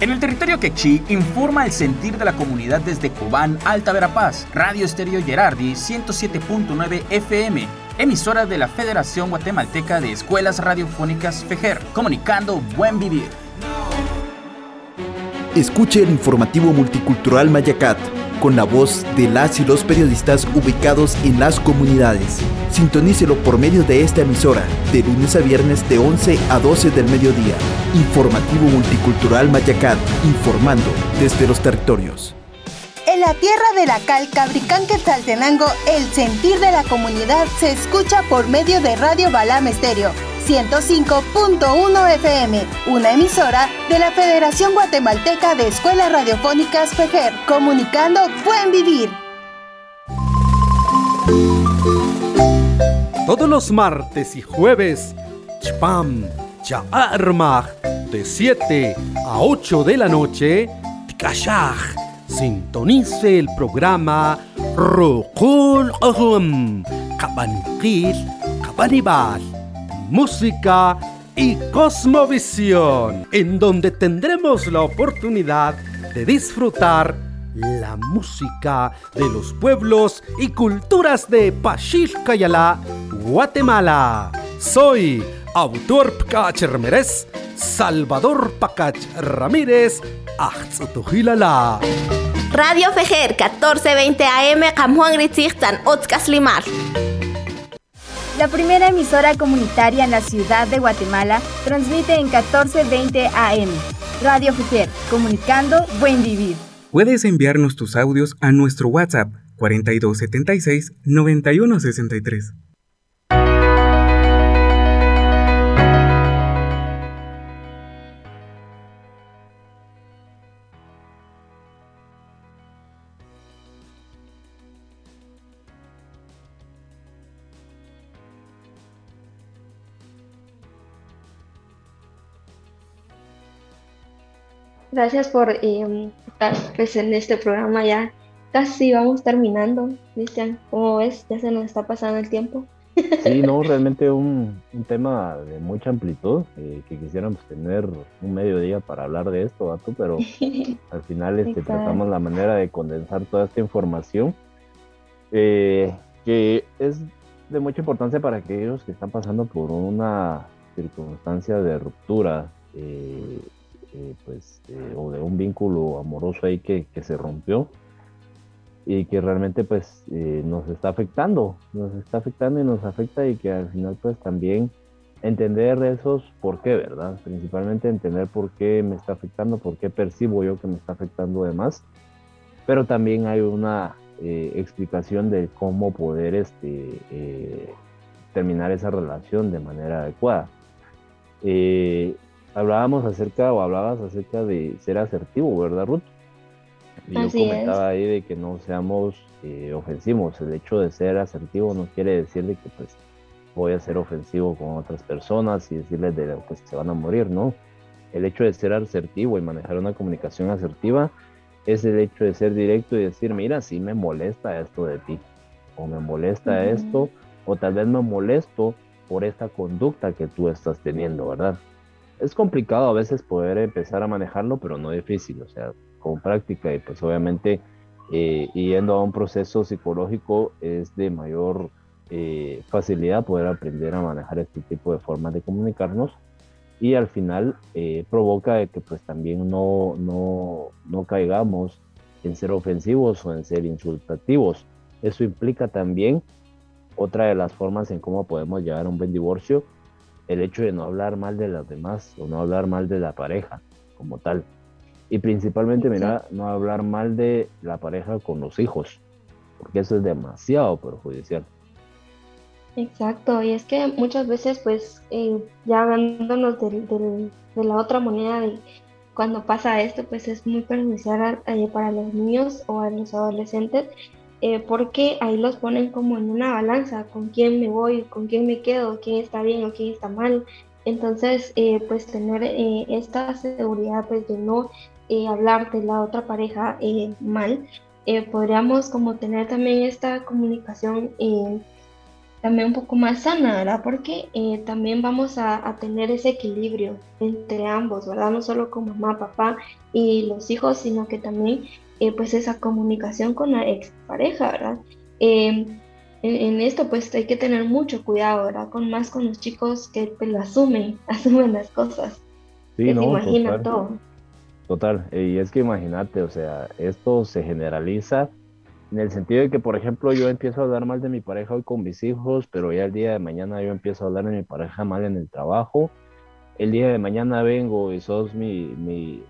En el territorio quechí informa el sentir de la comunidad desde Cobán, Alta Verapaz, Radio Estéreo Gerardi 107.9 FM emisora de la Federación Guatemalteca de Escuelas Radiofónicas FEJER, comunicando buen vivir. Escuche el informativo multicultural Mayacat con la voz de las y los periodistas ubicados en las comunidades. Sintonícelo por medio de esta emisora, de lunes a viernes de 11 a 12 del mediodía. Informativo Multicultural Mayacat, informando desde los territorios. En la tierra de la cal Cabricán Quetzaltenango, el sentir de la comunidad se escucha por medio de Radio Balam Estéreo 105.1 FM, una emisora de la Federación Guatemalteca de Escuelas Radiofónicas FEJER, comunicando Buen Vivir. Todos los martes y jueves, Chpam, Chaarmach, de 7 a 8 de la noche, Tikashach, sintonice el programa Rokul Ahum, Kabanquil, Kabanibal música y cosmovisión, en donde tendremos la oportunidad de disfrutar la música de los pueblos y culturas de Pachilcayala, Guatemala. Soy autor Pcach Salvador Pacach Ramírez, Achzutujilala. Radio Fejer 1420 AM, Juan Gritzirtan, Otzkas Limar la primera emisora comunitaria en la ciudad de Guatemala, transmite en 1420 AM. Radio Fujer, comunicando buen vivir. Puedes enviarnos tus audios a nuestro WhatsApp 4276 9163. Gracias por eh, estar pues, en este programa ya. Casi vamos terminando, Cristian. ¿Cómo ves? Ya se nos está pasando el tiempo. Sí, no, realmente un, un tema de mucha amplitud, eh, que quisiéramos tener un mediodía para hablar de esto, pero al final este, tratamos la manera de condensar toda esta información, eh, que es de mucha importancia para aquellos que están pasando por una circunstancia de ruptura eh, eh, pues, eh, o de un vínculo amoroso ahí que, que, se rompió y que realmente pues eh, nos está afectando, nos está afectando y nos afecta y que al final pues también entender esos por qué, ¿verdad? Principalmente entender por qué me está afectando, por qué percibo yo que me está afectando además, pero también hay una explicación de cómo poder este, terminar esa relación de manera adecuada. Eh, hablábamos acerca o hablabas acerca de ser asertivo, ¿verdad, Ruth? Y yo comentaba ahí de que no seamos eh, ofensivos. El hecho de ser asertivo no quiere decir de que pues voy a ser ofensivo con otras personas y decirles de que se van a morir, ¿no? El hecho de ser asertivo y manejar una comunicación asertiva es el hecho de ser directo y decir, mira, sí me molesta esto de ti, o me molesta esto, o tal vez me molesto por esta conducta que tú estás teniendo, ¿verdad? Es complicado a veces poder empezar a manejarlo, pero no difícil, o sea, con práctica y pues obviamente eh, yendo a un proceso psicológico es de mayor eh, facilidad poder aprender a manejar este tipo de formas de comunicarnos y al final eh, provoca que pues también no, no, no caigamos en ser ofensivos o en ser insultativos. Eso implica también otra de las formas en cómo podemos llevar a un buen divorcio el hecho de no hablar mal de las demás o no hablar mal de la pareja como tal. Y principalmente, mira, no hablar mal de la pareja con los hijos, porque eso es demasiado perjudicial. Exacto, y es que muchas veces, pues, eh, ya hablándonos de, la otra moneda, de cuando pasa esto, pues es muy perjudicial eh, para los niños o a los adolescentes, eh, porque ahí los ponen como en una balanza, con quién me voy, con quién me quedo, quién está bien o quién está mal. Entonces, eh, pues tener eh, esta seguridad pues, de no hablar de la otra pareja mal, podríamos como tener también esta comunicación también un poco más sana, ¿verdad? Porque también vamos a, a, tener ese equilibrio entre ambos, ¿verdad? No solo con mamá, papá y los hijos, sino que también eh, pues esa comunicación con la expareja, ¿verdad? Em, en, esto pues hay que tener mucho cuidado, ¿verdad? Con más con los chicos que pues, lo asumen, asumen las cosas. Sí, no, imaginan todo. Total, y es que imagínate, o sea, esto se generaliza en el sentido de que, por ejemplo, yo empiezo a hablar mal de mi pareja hoy con mis hijos, pero ya el día de mañana yo empiezo a hablar de mi pareja mal en el trabajo. El día de mañana vengo y sos mi,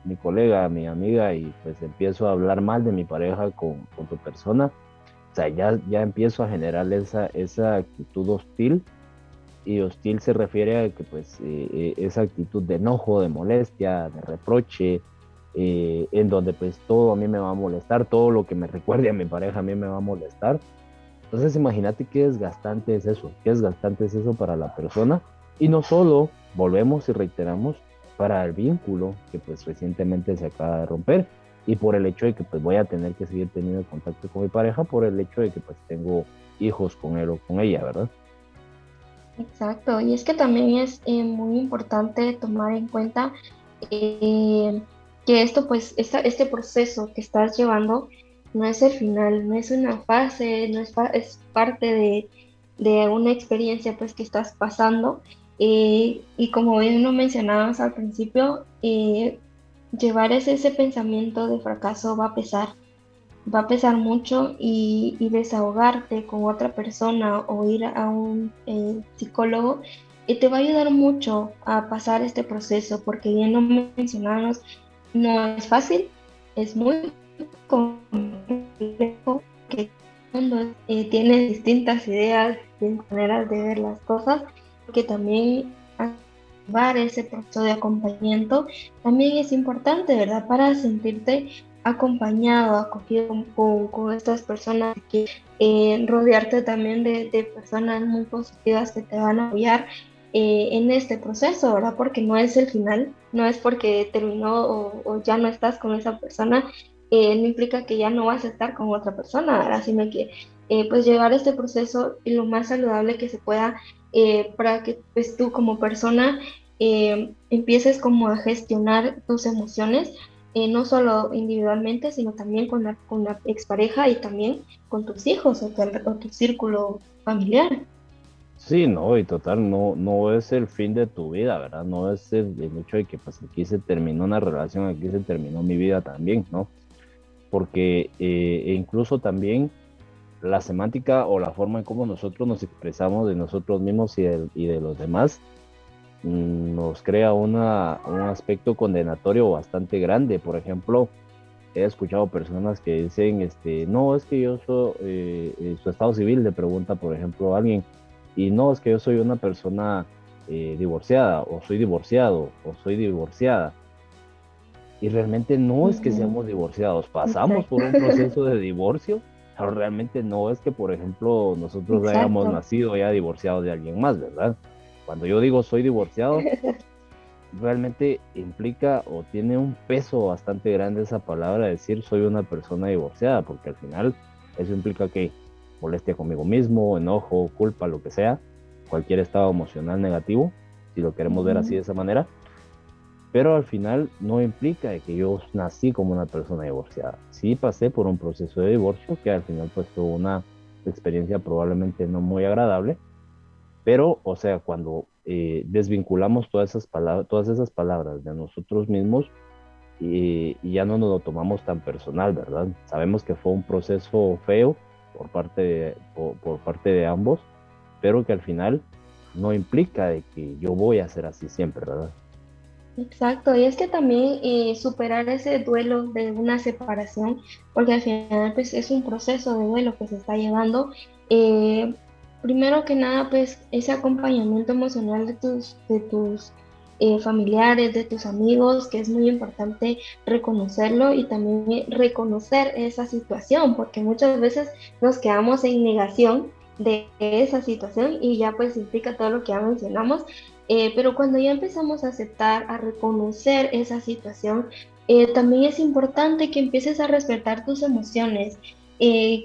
mi, colega, mi amiga, y pues empiezo a hablar mal de mi pareja con, con tu persona o sea, ya, ya empiezo a generar esa, esa actitud hostil y hostil se refiere a que pues eh, eh, esa actitud de enojo, de molestia, de reproche, eh, en donde pues todo a mí me va a molestar, todo lo que me recuerde a mi pareja a mí me va a molestar. Entonces imagínate qué desgastante es eso, qué desgastante es eso para la persona y no solo, volvemos y reiteramos, para el vínculo que pues recientemente se acaba de romper, y por el hecho de que pues voy a tener que seguir teniendo contacto con mi pareja por el hecho de que pues tengo hijos con él o con ella, ¿verdad? Exacto, y es que también es eh, muy importante tomar en cuenta eh, que esto pues este proceso que estás llevando no es el final, no es una fase, no es, es parte de, de, una experiencia pues que estás pasando eh, y como bien lo mencionabas al principio, llevar ese, pensamiento de fracaso va a pesar, va a pesar mucho y, desahogarte con otra persona o ir a un eh, psicólogo y te va a ayudar mucho a pasar este proceso porque bien lo mencionamos, no es fácil, es muy complejo que mundo eh, tiene distintas ideas, distintas maneras de ver las cosas, que también ese proceso de acompañamiento también es importante, ¿verdad? Para sentirte acompañado, acogido con, estas personas, que eh, rodearte también de, personas muy positivas que te van a apoyar eh, en este proceso, ¿verdad? Porque no es el final, no es porque terminó o, ya no estás con esa persona, eh, no implica que ya no vas a estar con otra persona, ¿verdad? Sino que pues llevar este proceso lo más saludable que se pueda para que pues tú como persona eh, empieces como a gestionar tus emociones, eh, no solo individualmente, sino también con la, con la expareja y también con tus hijos o tu, círculo familiar. Sí, no, y total, no, no es el fin de tu vida, ¿verdad? No es el, hecho de que pues aquí se terminó una relación, aquí se terminó mi vida también, ¿no? Porque eh, e incluso también la semántica o la forma en cómo nosotros nos expresamos de nosotros mismos y y de los demás nos crea una, un aspecto condenatorio bastante grande. Por ejemplo, he escuchado personas que dicen, este, no, es que yo soy, eh, eh, su estado civil le pregunta, por ejemplo, a alguien, y no, es que yo soy una persona eh, divorciada, o soy divorciado, o soy divorciada. Y realmente no es que seamos divorciados, pasamos por un proceso de divorcio, pero realmente no es que, por ejemplo, nosotros hayamos nacido ya divorciados de alguien más, ¿verdad? Cuando yo digo soy divorciado, realmente implica o tiene un peso bastante grande esa palabra decir soy una persona divorciada, porque al final eso implica que molestia conmigo mismo, enojo, culpa, lo que sea, cualquier estado emocional negativo, si lo queremos ver así de esa manera, pero al final no implica que yo nací como una persona divorciada. Sí pasé por un proceso de divorcio que al final pues fue una experiencia probablemente no muy agradable, pero, o sea, cuando eh, desvinculamos todas esas, palabras, todas esas palabras de nosotros mismos y, ya no nos lo tomamos tan personal, ¿verdad? Sabemos que fue un proceso feo por parte de, por, parte de ambos, pero que al final no implica de que yo voy a ser así siempre, ¿verdad? Exacto, y es que también eh, superar ese duelo de una separación, porque al final pues es un proceso de duelo que se está llevando, eh, primero que nada, pues ese acompañamiento emocional de tus, de tus eh, familiares, de tus amigos, que es muy importante reconocerlo y también reconocer esa situación, porque muchas veces nos quedamos en negación de esa situación y ya pues implica todo lo que ya mencionamos, eh, pero cuando ya empezamos a aceptar, a reconocer esa situación, eh, también es importante que empieces a respetar tus emociones,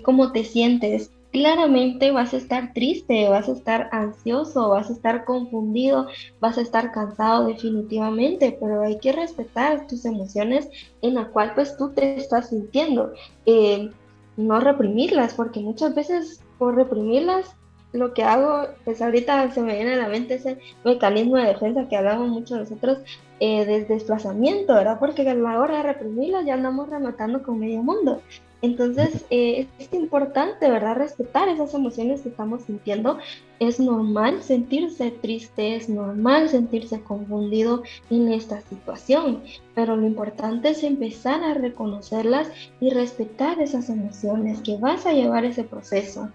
cómo te sientes, claramente vas a estar triste, vas a estar ansioso, vas a estar confundido, vas a estar cansado definitivamente, pero hay que respetar tus emociones en la cual pues tú te estás sintiendo. Eh, no reprimirlas, porque muchas veces por reprimirlas, lo que hago, pues ahorita se me viene a la mente ese mecanismo de defensa que hablamos mucho nosotros eh, de desplazamiento, ¿verdad? Porque a la hora de reprimirlas ya andamos rematando con medio mundo. Entonces, eh, es importante, ¿verdad? Respetar esas emociones que estamos sintiendo. Es normal sentirse triste, es normal sentirse confundido en esta situación, pero lo importante es empezar a reconocerlas y respetar esas emociones que vas a llevar ese proceso.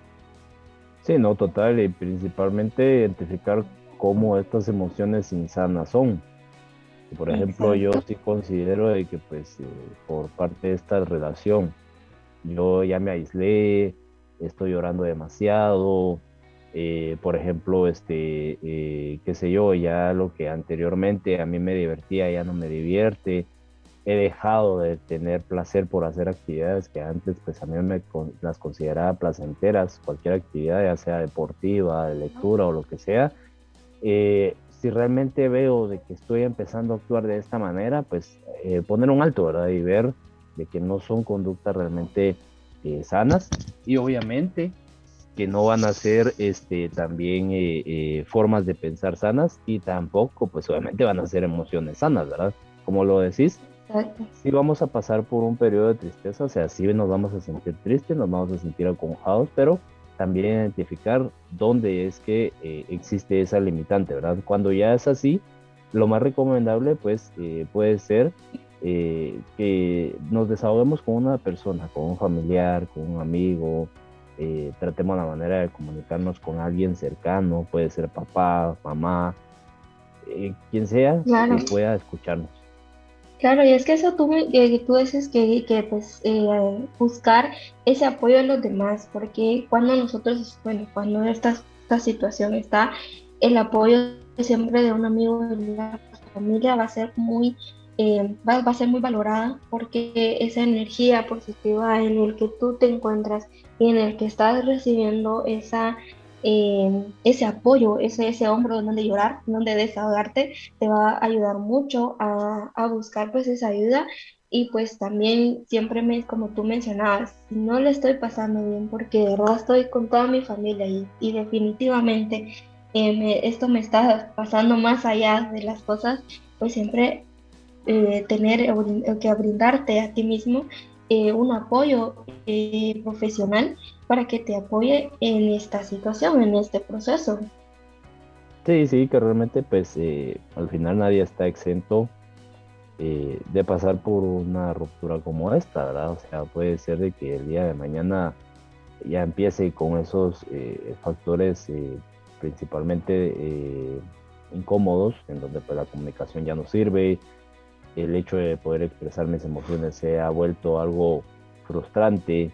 Sí, no, total, y principalmente identificar cómo estas emociones insanas son. Por ejemplo, yo sí considero de que pues eh, por parte de esta relación yo ya me aislé, estoy llorando demasiado, eh, por ejemplo, este, eh, qué sé yo, ya lo que anteriormente a mí me divertía ya no me divierte, he dejado de tener placer por hacer actividades que antes pues a mí me las consideraba placenteras, cualquier actividad, ya sea deportiva, de lectura o lo que sea. Eh, si realmente veo de que estoy empezando a actuar de esta manera, pues poner un alto, ¿verdad? Y ver de que no son conductas realmente eh, sanas y obviamente que no van a ser este, también eh, eh, formas de pensar sanas y tampoco pues obviamente van a ser emociones sanas, ¿verdad? Como lo decís, si vamos a pasar por un periodo de tristeza, o sea, sí nos vamos a sentir tristes, nos vamos a sentir aconjados, pero también identificar dónde es que existe esa limitante, ¿verdad? Cuando ya es así, lo más recomendable pues puede ser eh, que nos desahoguemos con una persona, con un familiar, con un amigo, eh, tratemos la manera de comunicarnos con alguien cercano, puede ser papá, mamá, eh, quien sea, que pueda escucharnos. Claro, y es que eso tú, tú dices que, que pues buscar ese apoyo de los demás, porque cuando nosotros, bueno, cuando esta, esta situación está, el apoyo siempre de un amigo de la familia va a ser muy eh, va, a ser muy valorada porque esa energía positiva en el que tú te encuentras y en el que estás recibiendo esa, eh, ese apoyo, ese, ese hombro donde llorar, donde desahogarte, te va a ayudar mucho a, a buscar pues esa ayuda. Y pues también siempre me, como tú mencionabas, no le estoy pasando bien porque de verdad estoy con toda mi familia y, y definitivamente eh, esto me está pasando más allá de las cosas, pues siempre eh, tener eh, que brindarte a ti mismo eh, un apoyo profesional para que te apoye en esta situación, en este proceso. Sí, sí, que realmente pues al final nadie está exento de pasar por una ruptura como esta, ¿verdad? O sea, puede ser de que el día de mañana ya empiece con esos factores principalmente incómodos, en donde pues la comunicación ya no sirve, el hecho de poder expresar mis emociones se ha vuelto algo frustrante,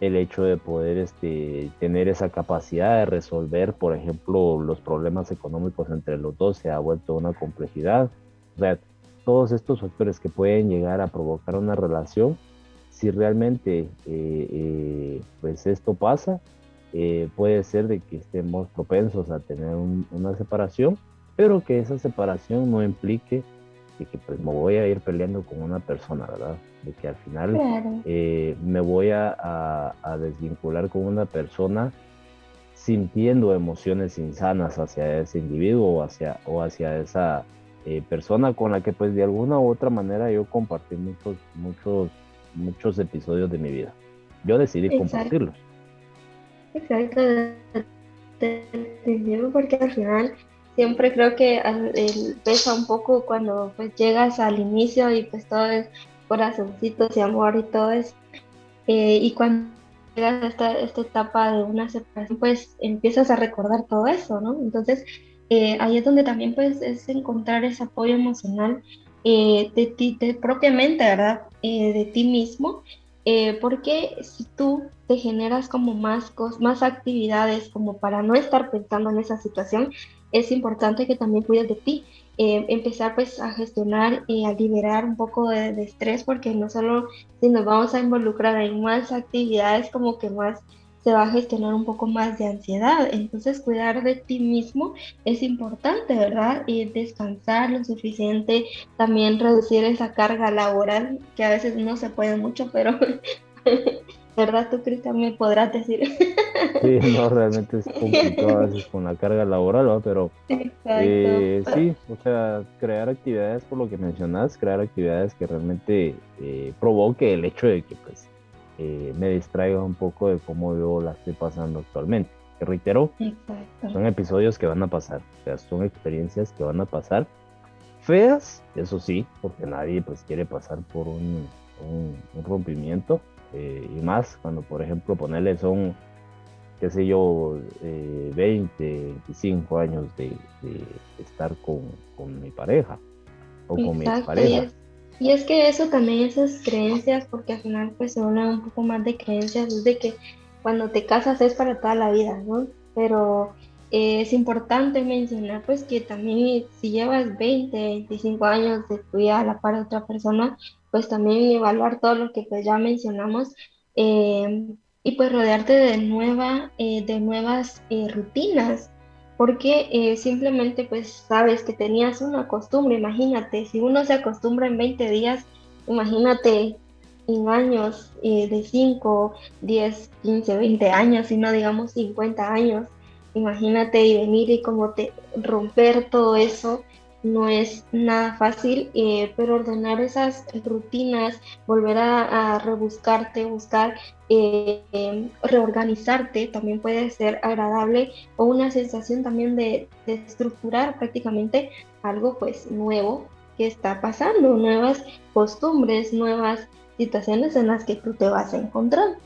el hecho de poder este, tener esa capacidad de resolver, por ejemplo, los problemas económicos entre los dos se ha vuelto una complejidad. O sea, todos estos factores que pueden llegar a provocar una relación, si realmente eh, eh, pues esto pasa, eh, puede ser de que estemos propensos a tener una separación, pero que esa separación no implique de que pues me voy a ir peleando con una persona, ¿verdad? De que al final eh, me voy a, a, desvincular con una persona sintiendo emociones insanas hacia ese individuo o hacia, o hacia esa eh, persona con la que pues de alguna u otra manera yo compartí muchos, muchos, muchos episodios de mi vida. Yo decidí compartirlos. Exacto, porque al final siempre creo que pesa un poco cuando pues llegas al inicio y pues todo es corazoncitos y amor y todo eso. Eh, y cuando llegas a esta, etapa de una separación, pues empiezas a recordar todo eso, ¿no? Entonces, eh, ahí es donde también pues es encontrar ese apoyo emocional eh, de ti, de, propiamente, ¿verdad? de ti mismo. porque si tú te generas como más, más actividades como para no estar pensando en esa situación, es importante que también cuides de ti. Eh, empezar pues a gestionar y a liberar un poco de, estrés porque no solo si nos vamos a involucrar en más actividades como que más se va a gestionar un poco más de ansiedad. Entonces cuidar de ti mismo es importante, ¿verdad? Y descansar lo suficiente, también reducir esa carga laboral que a veces no se puede mucho, pero ¿verdad? Tú Cristian me podrás decir. Sí, no, realmente es complicado a veces con la carga laboral, ¿no? pero eh, sí, o sea, crear actividades, por lo que mencionas, crear actividades que realmente eh, provoque el hecho de que pues eh, me distraiga un poco de cómo yo la estoy pasando actualmente. Que reitero, son episodios que van a pasar, o sea, son experiencias que van a pasar feas, eso sí, porque nadie pues quiere pasar por un, un rompimiento, eh, y más cuando, por ejemplo, ponerle son, qué sé yo, eh, 20, 25 años de, estar con, con, mi pareja o con mi pareja. Y es, que eso también, esas creencias, porque al final pues se habla un poco más de creencias, es de que cuando te casas es para toda la vida, ¿no? Pero eh, es importante mencionar pues que también si llevas 20, 25 años de tu vida a la par de otra persona, pues también evaluar todo lo que pues ya mencionamos eh, y pues rodearte de, nueva, eh, de nuevas eh, rutinas, porque simplemente pues sabes que tenías una costumbre, imagínate, si uno se acostumbra en 20 días, imagínate en años de 5, 10, 15, 20 años, si no digamos 50 años, imagínate y venir y como te romper todo eso no es nada fácil, eh, pero ordenar esas rutinas, volver a, rebuscarte, buscar, eh, reorganizarte, también puede ser agradable o una sensación también de, de, estructurar prácticamente algo pues nuevo que está pasando, nuevas costumbres, nuevas situaciones en las que tú te vas a encontrar.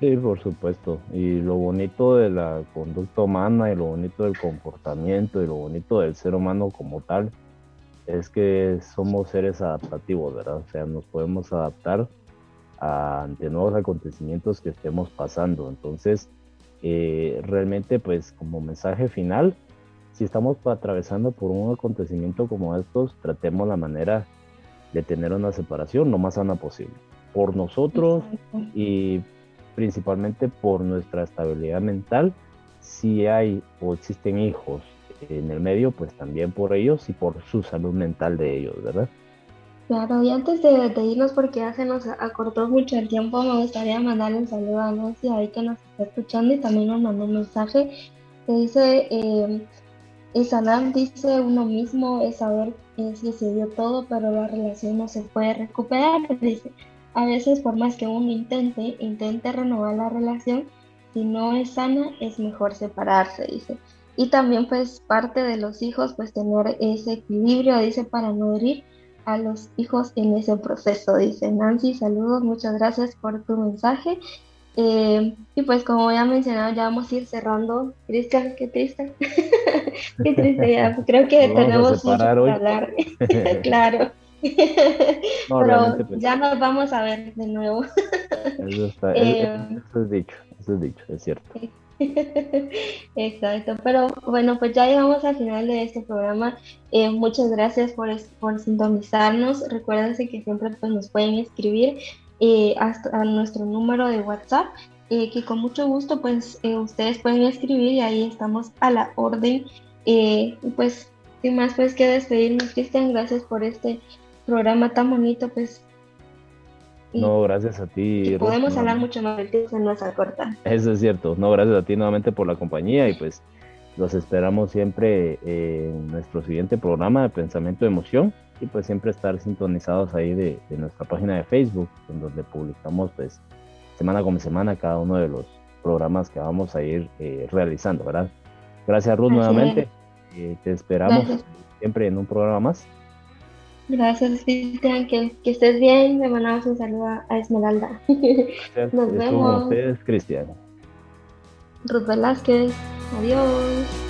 Sí, por supuesto. Y lo bonito de la conducta humana y lo bonito del comportamiento y lo bonito del ser humano como tal es que somos seres adaptativos, ¿verdad? O sea, nos podemos adaptar ante nuevos acontecimientos que estemos pasando. Entonces, eh, realmente, pues como mensaje final, si estamos atravesando por un acontecimiento como estos, tratemos la manera de tener una separación lo más sana posible. Por nosotros y principalmente por nuestra estabilidad mental. Si hay o existen hijos en el medio, pues también por ellos y por su salud mental de ellos, ¿verdad? Claro, y antes de, irnos, porque ya se nos acortó mucho el tiempo, me gustaría mandarle un saludo a Nancy ahí que nos está escuchando y también nos mandó un mensaje que dice, eh, sanar, dice uno mismo, es saber si se dio todo, pero la relación no se puede recuperar, dice, a veces por más que uno intente, intente renovar la relación, si no es sana, es mejor separarse, dice. Y también pues parte de los hijos, pues tener ese equilibrio, dice, para no herir a los hijos en ese proceso, dice Nancy. Saludos, muchas gracias por tu mensaje. Eh, y pues como ya mencionado, ya vamos a ir cerrando. Cristian, qué triste. qué triste ya. Creo que tenemos mucho que hablar. claro. Pero pues, ya nos vamos a ver de nuevo. Eso, eh, eso es dicho, eso es dicho, es cierto. Exacto, pero bueno, pues ya llegamos al final de este programa. Eh, muchas gracias por, por sintonizarnos. Recuérdense que siempre pues, nos pueden escribir eh, hasta a nuestro número de WhatsApp, que con mucho gusto pues ustedes pueden escribir y ahí estamos a la orden. pues sin más pues que despedirnos, Cristian, gracias por este programa tan bonito, pues. No, gracias a ti. podemos hablar mucho más del tiempo, se nos acorta. Eso es cierto. No, gracias a ti nuevamente por la compañía y pues los esperamos siempre en nuestro siguiente programa de Pensamiento de Emoción y pues siempre estar sintonizados ahí de, nuestra página de Facebook, en donde publicamos pues semana con semana cada uno de los programas que vamos a ir eh, realizando, ¿verdad? Gracias Ruth nuevamente. Eh, te esperamos siempre en un programa más. Gracias, Cristian. Que, estés bien. Me mandamos un saludo a Esmeralda. Nos vemos. Con ustedes, Cristian. Ruth Velázquez. Adiós.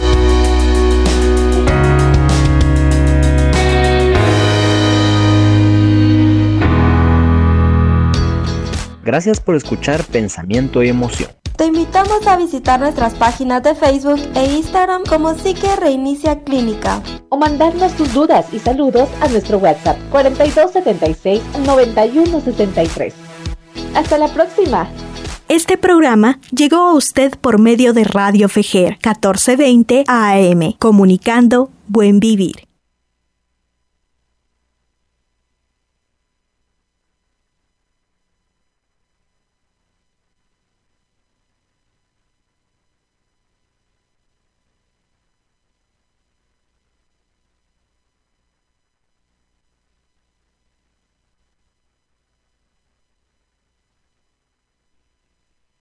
Gracias por escuchar Pensamiento y Emoción. Te invitamos a visitar nuestras páginas de Facebook e Instagram como Psique Reinicia Clínica. O mandarnos tus dudas y saludos a nuestro WhatsApp 4276 9163. Hasta la próxima. Este programa llegó a usted por medio de Radio Fejer 1420 AM, comunicando Buen Vivir.